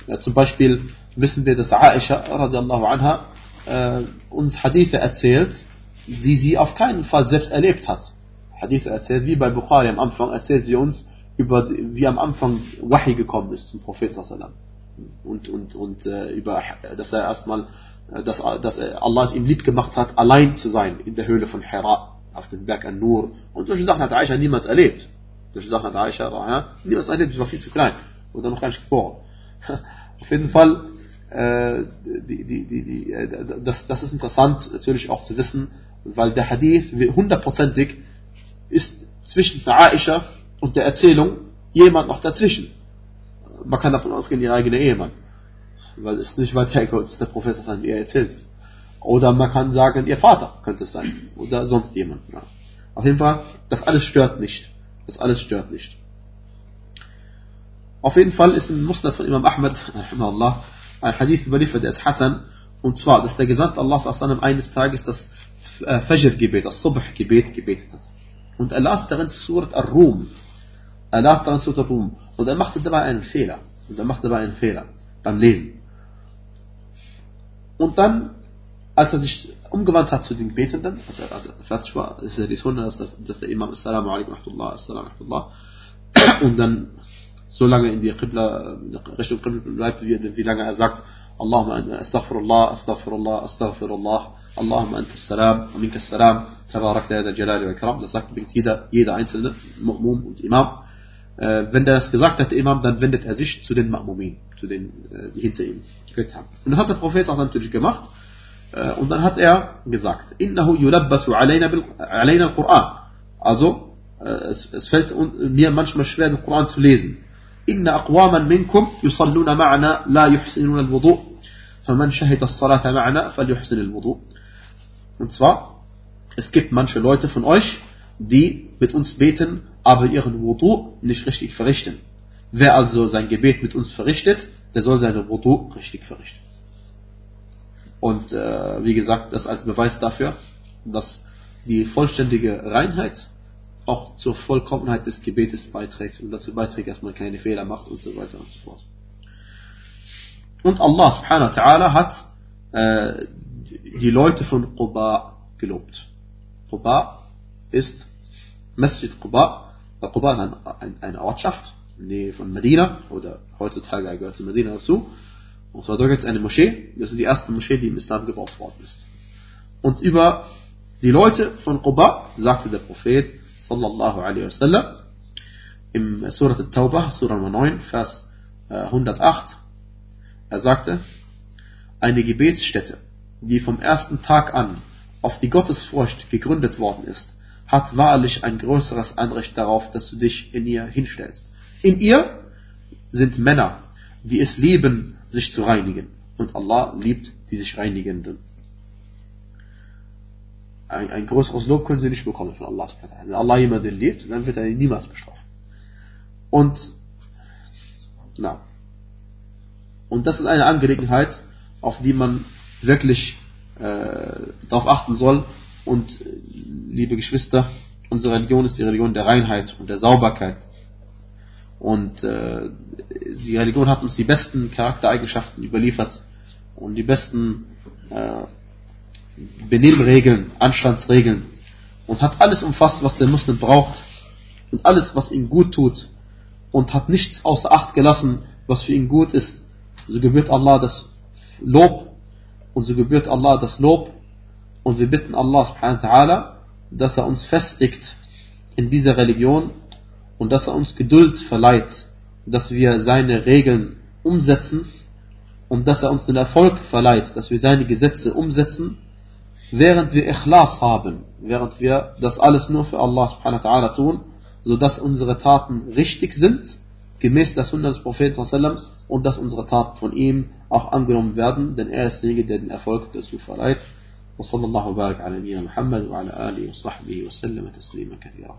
Ja, zum Beispiel wissen wir, dass Aisha radiallahu anha äh, uns Hadithe erzählt, die sie auf keinen Fall selbst erlebt hat. Hadithe erzählt, wie bei Bukhari am Anfang, erzählt sie uns über wie am Anfang Wahi gekommen ist zum Prophet sallam. und und und äh, über dass er erstmal dass, dass Allah es ihm lieb gemacht hat, allein zu sein in der Höhle von Hira auf dem Berg An-Nur. Und solche Sachen hat Aisha niemals erlebt. Solche Sachen hat Aisha ja, niemals erlebt, sie war viel zu klein. Oder noch gar nicht geboren. (laughs) auf jeden Fall, äh, die, die, die, äh, das, das ist interessant natürlich auch zu wissen, weil der Hadith hundertprozentig ist zwischen Aisha und der Erzählung jemand noch dazwischen. Man kann davon ausgehen, ihr eigener Ehemann. Weil es nicht weit hergeholt ist, der Professor wie er erzählt. Oder man kann sagen, ihr Vater könnte es sein. Oder sonst jemand. Ja. Auf jeden Fall, das alles stört nicht. Das alles stört nicht. Auf jeden Fall ist im Musnad von Imam Ahmad, ein Hadith überliefert, der ist Hassan. Und zwar, dass der Gesandte Allah eines Tages das äh, Fajr-Gebet, das Subh-Gebet gebetet hat. Und er las darin Surat Ar-Rum. Er las darin Surat Ar-Rum. Und er machte dabei einen Fehler. Und er machte dabei einen Fehler beim Lesen. Und dann als er sich umgewandt hat zu den Betenden, als er, als er fertig war, ist er die Sunna, dass, dass, dass der Imam Assalamu alaikum wa rahmatullah, und dann so lange in die Qibla, Richtung Qibla bleibt, wie, wie lange er sagt, Allahumma astaghfirullah, astaghfirullah, astaghfirullah, Allahumma anta salam, aminka salam, tabarak la yada jalali wa ikram. Das sagt übrigens jeder, jeder einzelne Mu'mum und Imam. Äh, wenn der das gesagt hat, der Imam, dann wendet er sich zu den Ma'mumin, zu den, äh, die hinter ihm gebetet haben. Und das hat der Prophet auch natürlich gemacht. Äh, und dann hat er gesagt, innahu yulabbasu alayna al-Quran. Also, äh, es, es fällt mir manchmal schwer, den Koran zu lesen. Inna aqwaman minkum yusalluna ma'ana la yuhsinuna al-wudu. فمن شهد الصلاة معنا فليحسن الوضوء. Und zwar, es gibt manche Leute von euch, die mit uns beten, aber ihren Wudu nicht richtig verrichten. Wer also sein Gebet mit uns verrichtet, der soll seine Wudu richtig verrichten. Und äh, wie gesagt, das als Beweis dafür, dass die vollständige Reinheit auch zur Vollkommenheit des Gebetes beiträgt und dazu beiträgt, dass man keine Fehler macht und so weiter und so fort. Und Allah subhanahu wa ta'ala hat äh, die Leute von Quba gelobt. Quba ist Masjid Quba. Quba ist ein, ein, eine Ortschaft in der Nähe von Medina oder heutzutage gehört zu Medina dazu. Und zwar dort gibt es eine Moschee, das ist die erste Moschee, die im Islam gebaut worden ist. Und über die Leute von Quba sagte der Prophet sallallahu alaihi wasallam im Surat al-Tawbah, Surah 9, Vers 108, äh, er sagte, eine Gebetsstätte, die vom ersten Tag an auf die Gottesfurcht gegründet worden ist, hat wahrlich ein größeres Anrecht darauf, dass du dich in ihr hinstellst. In ihr sind Männer, die es lieben, sich zu reinigen. Und Allah liebt die sich Reinigenden. Ein, ein größeres Lob können sie nicht bekommen von Allah. Wenn Allah jemanden liebt, dann wird er ihn niemals bestrafen. Und, na. Und das ist eine Angelegenheit, auf die man wirklich äh, darauf achten soll. Und, liebe Geschwister, unsere Religion ist die Religion der Reinheit und der Sauberkeit. Und äh, die Religion hat uns die besten Charaktereigenschaften überliefert und die besten äh, Benimmregeln, Anstandsregeln und hat alles umfasst, was der Muslim braucht und alles, was ihm gut tut und hat nichts außer Acht gelassen, was für ihn gut ist, so gebührt Allah das Lob und so gebührt Allah das Lob und wir bitten Allah subhanahu wa ta'ala, dass er uns festigt in dieser Religion und dass er uns Geduld verleiht, dass wir seine Regeln umsetzen und dass er uns den Erfolg verleiht, dass wir seine Gesetze umsetzen, während wir Ikhlas haben, während wir das alles nur für Allah subhanahu wa ta'ala tun, sodass unsere Taten richtig sind, gemäß der Sunna des Propheten und dass unsere Taten von ihm auch angenommen werden, denn er ist derjenige, der den Erfolg dazu verleiht. وصلى الله وبارك على نبينا محمد وعلى آله وصحبه وسلم تسليما كثيرا.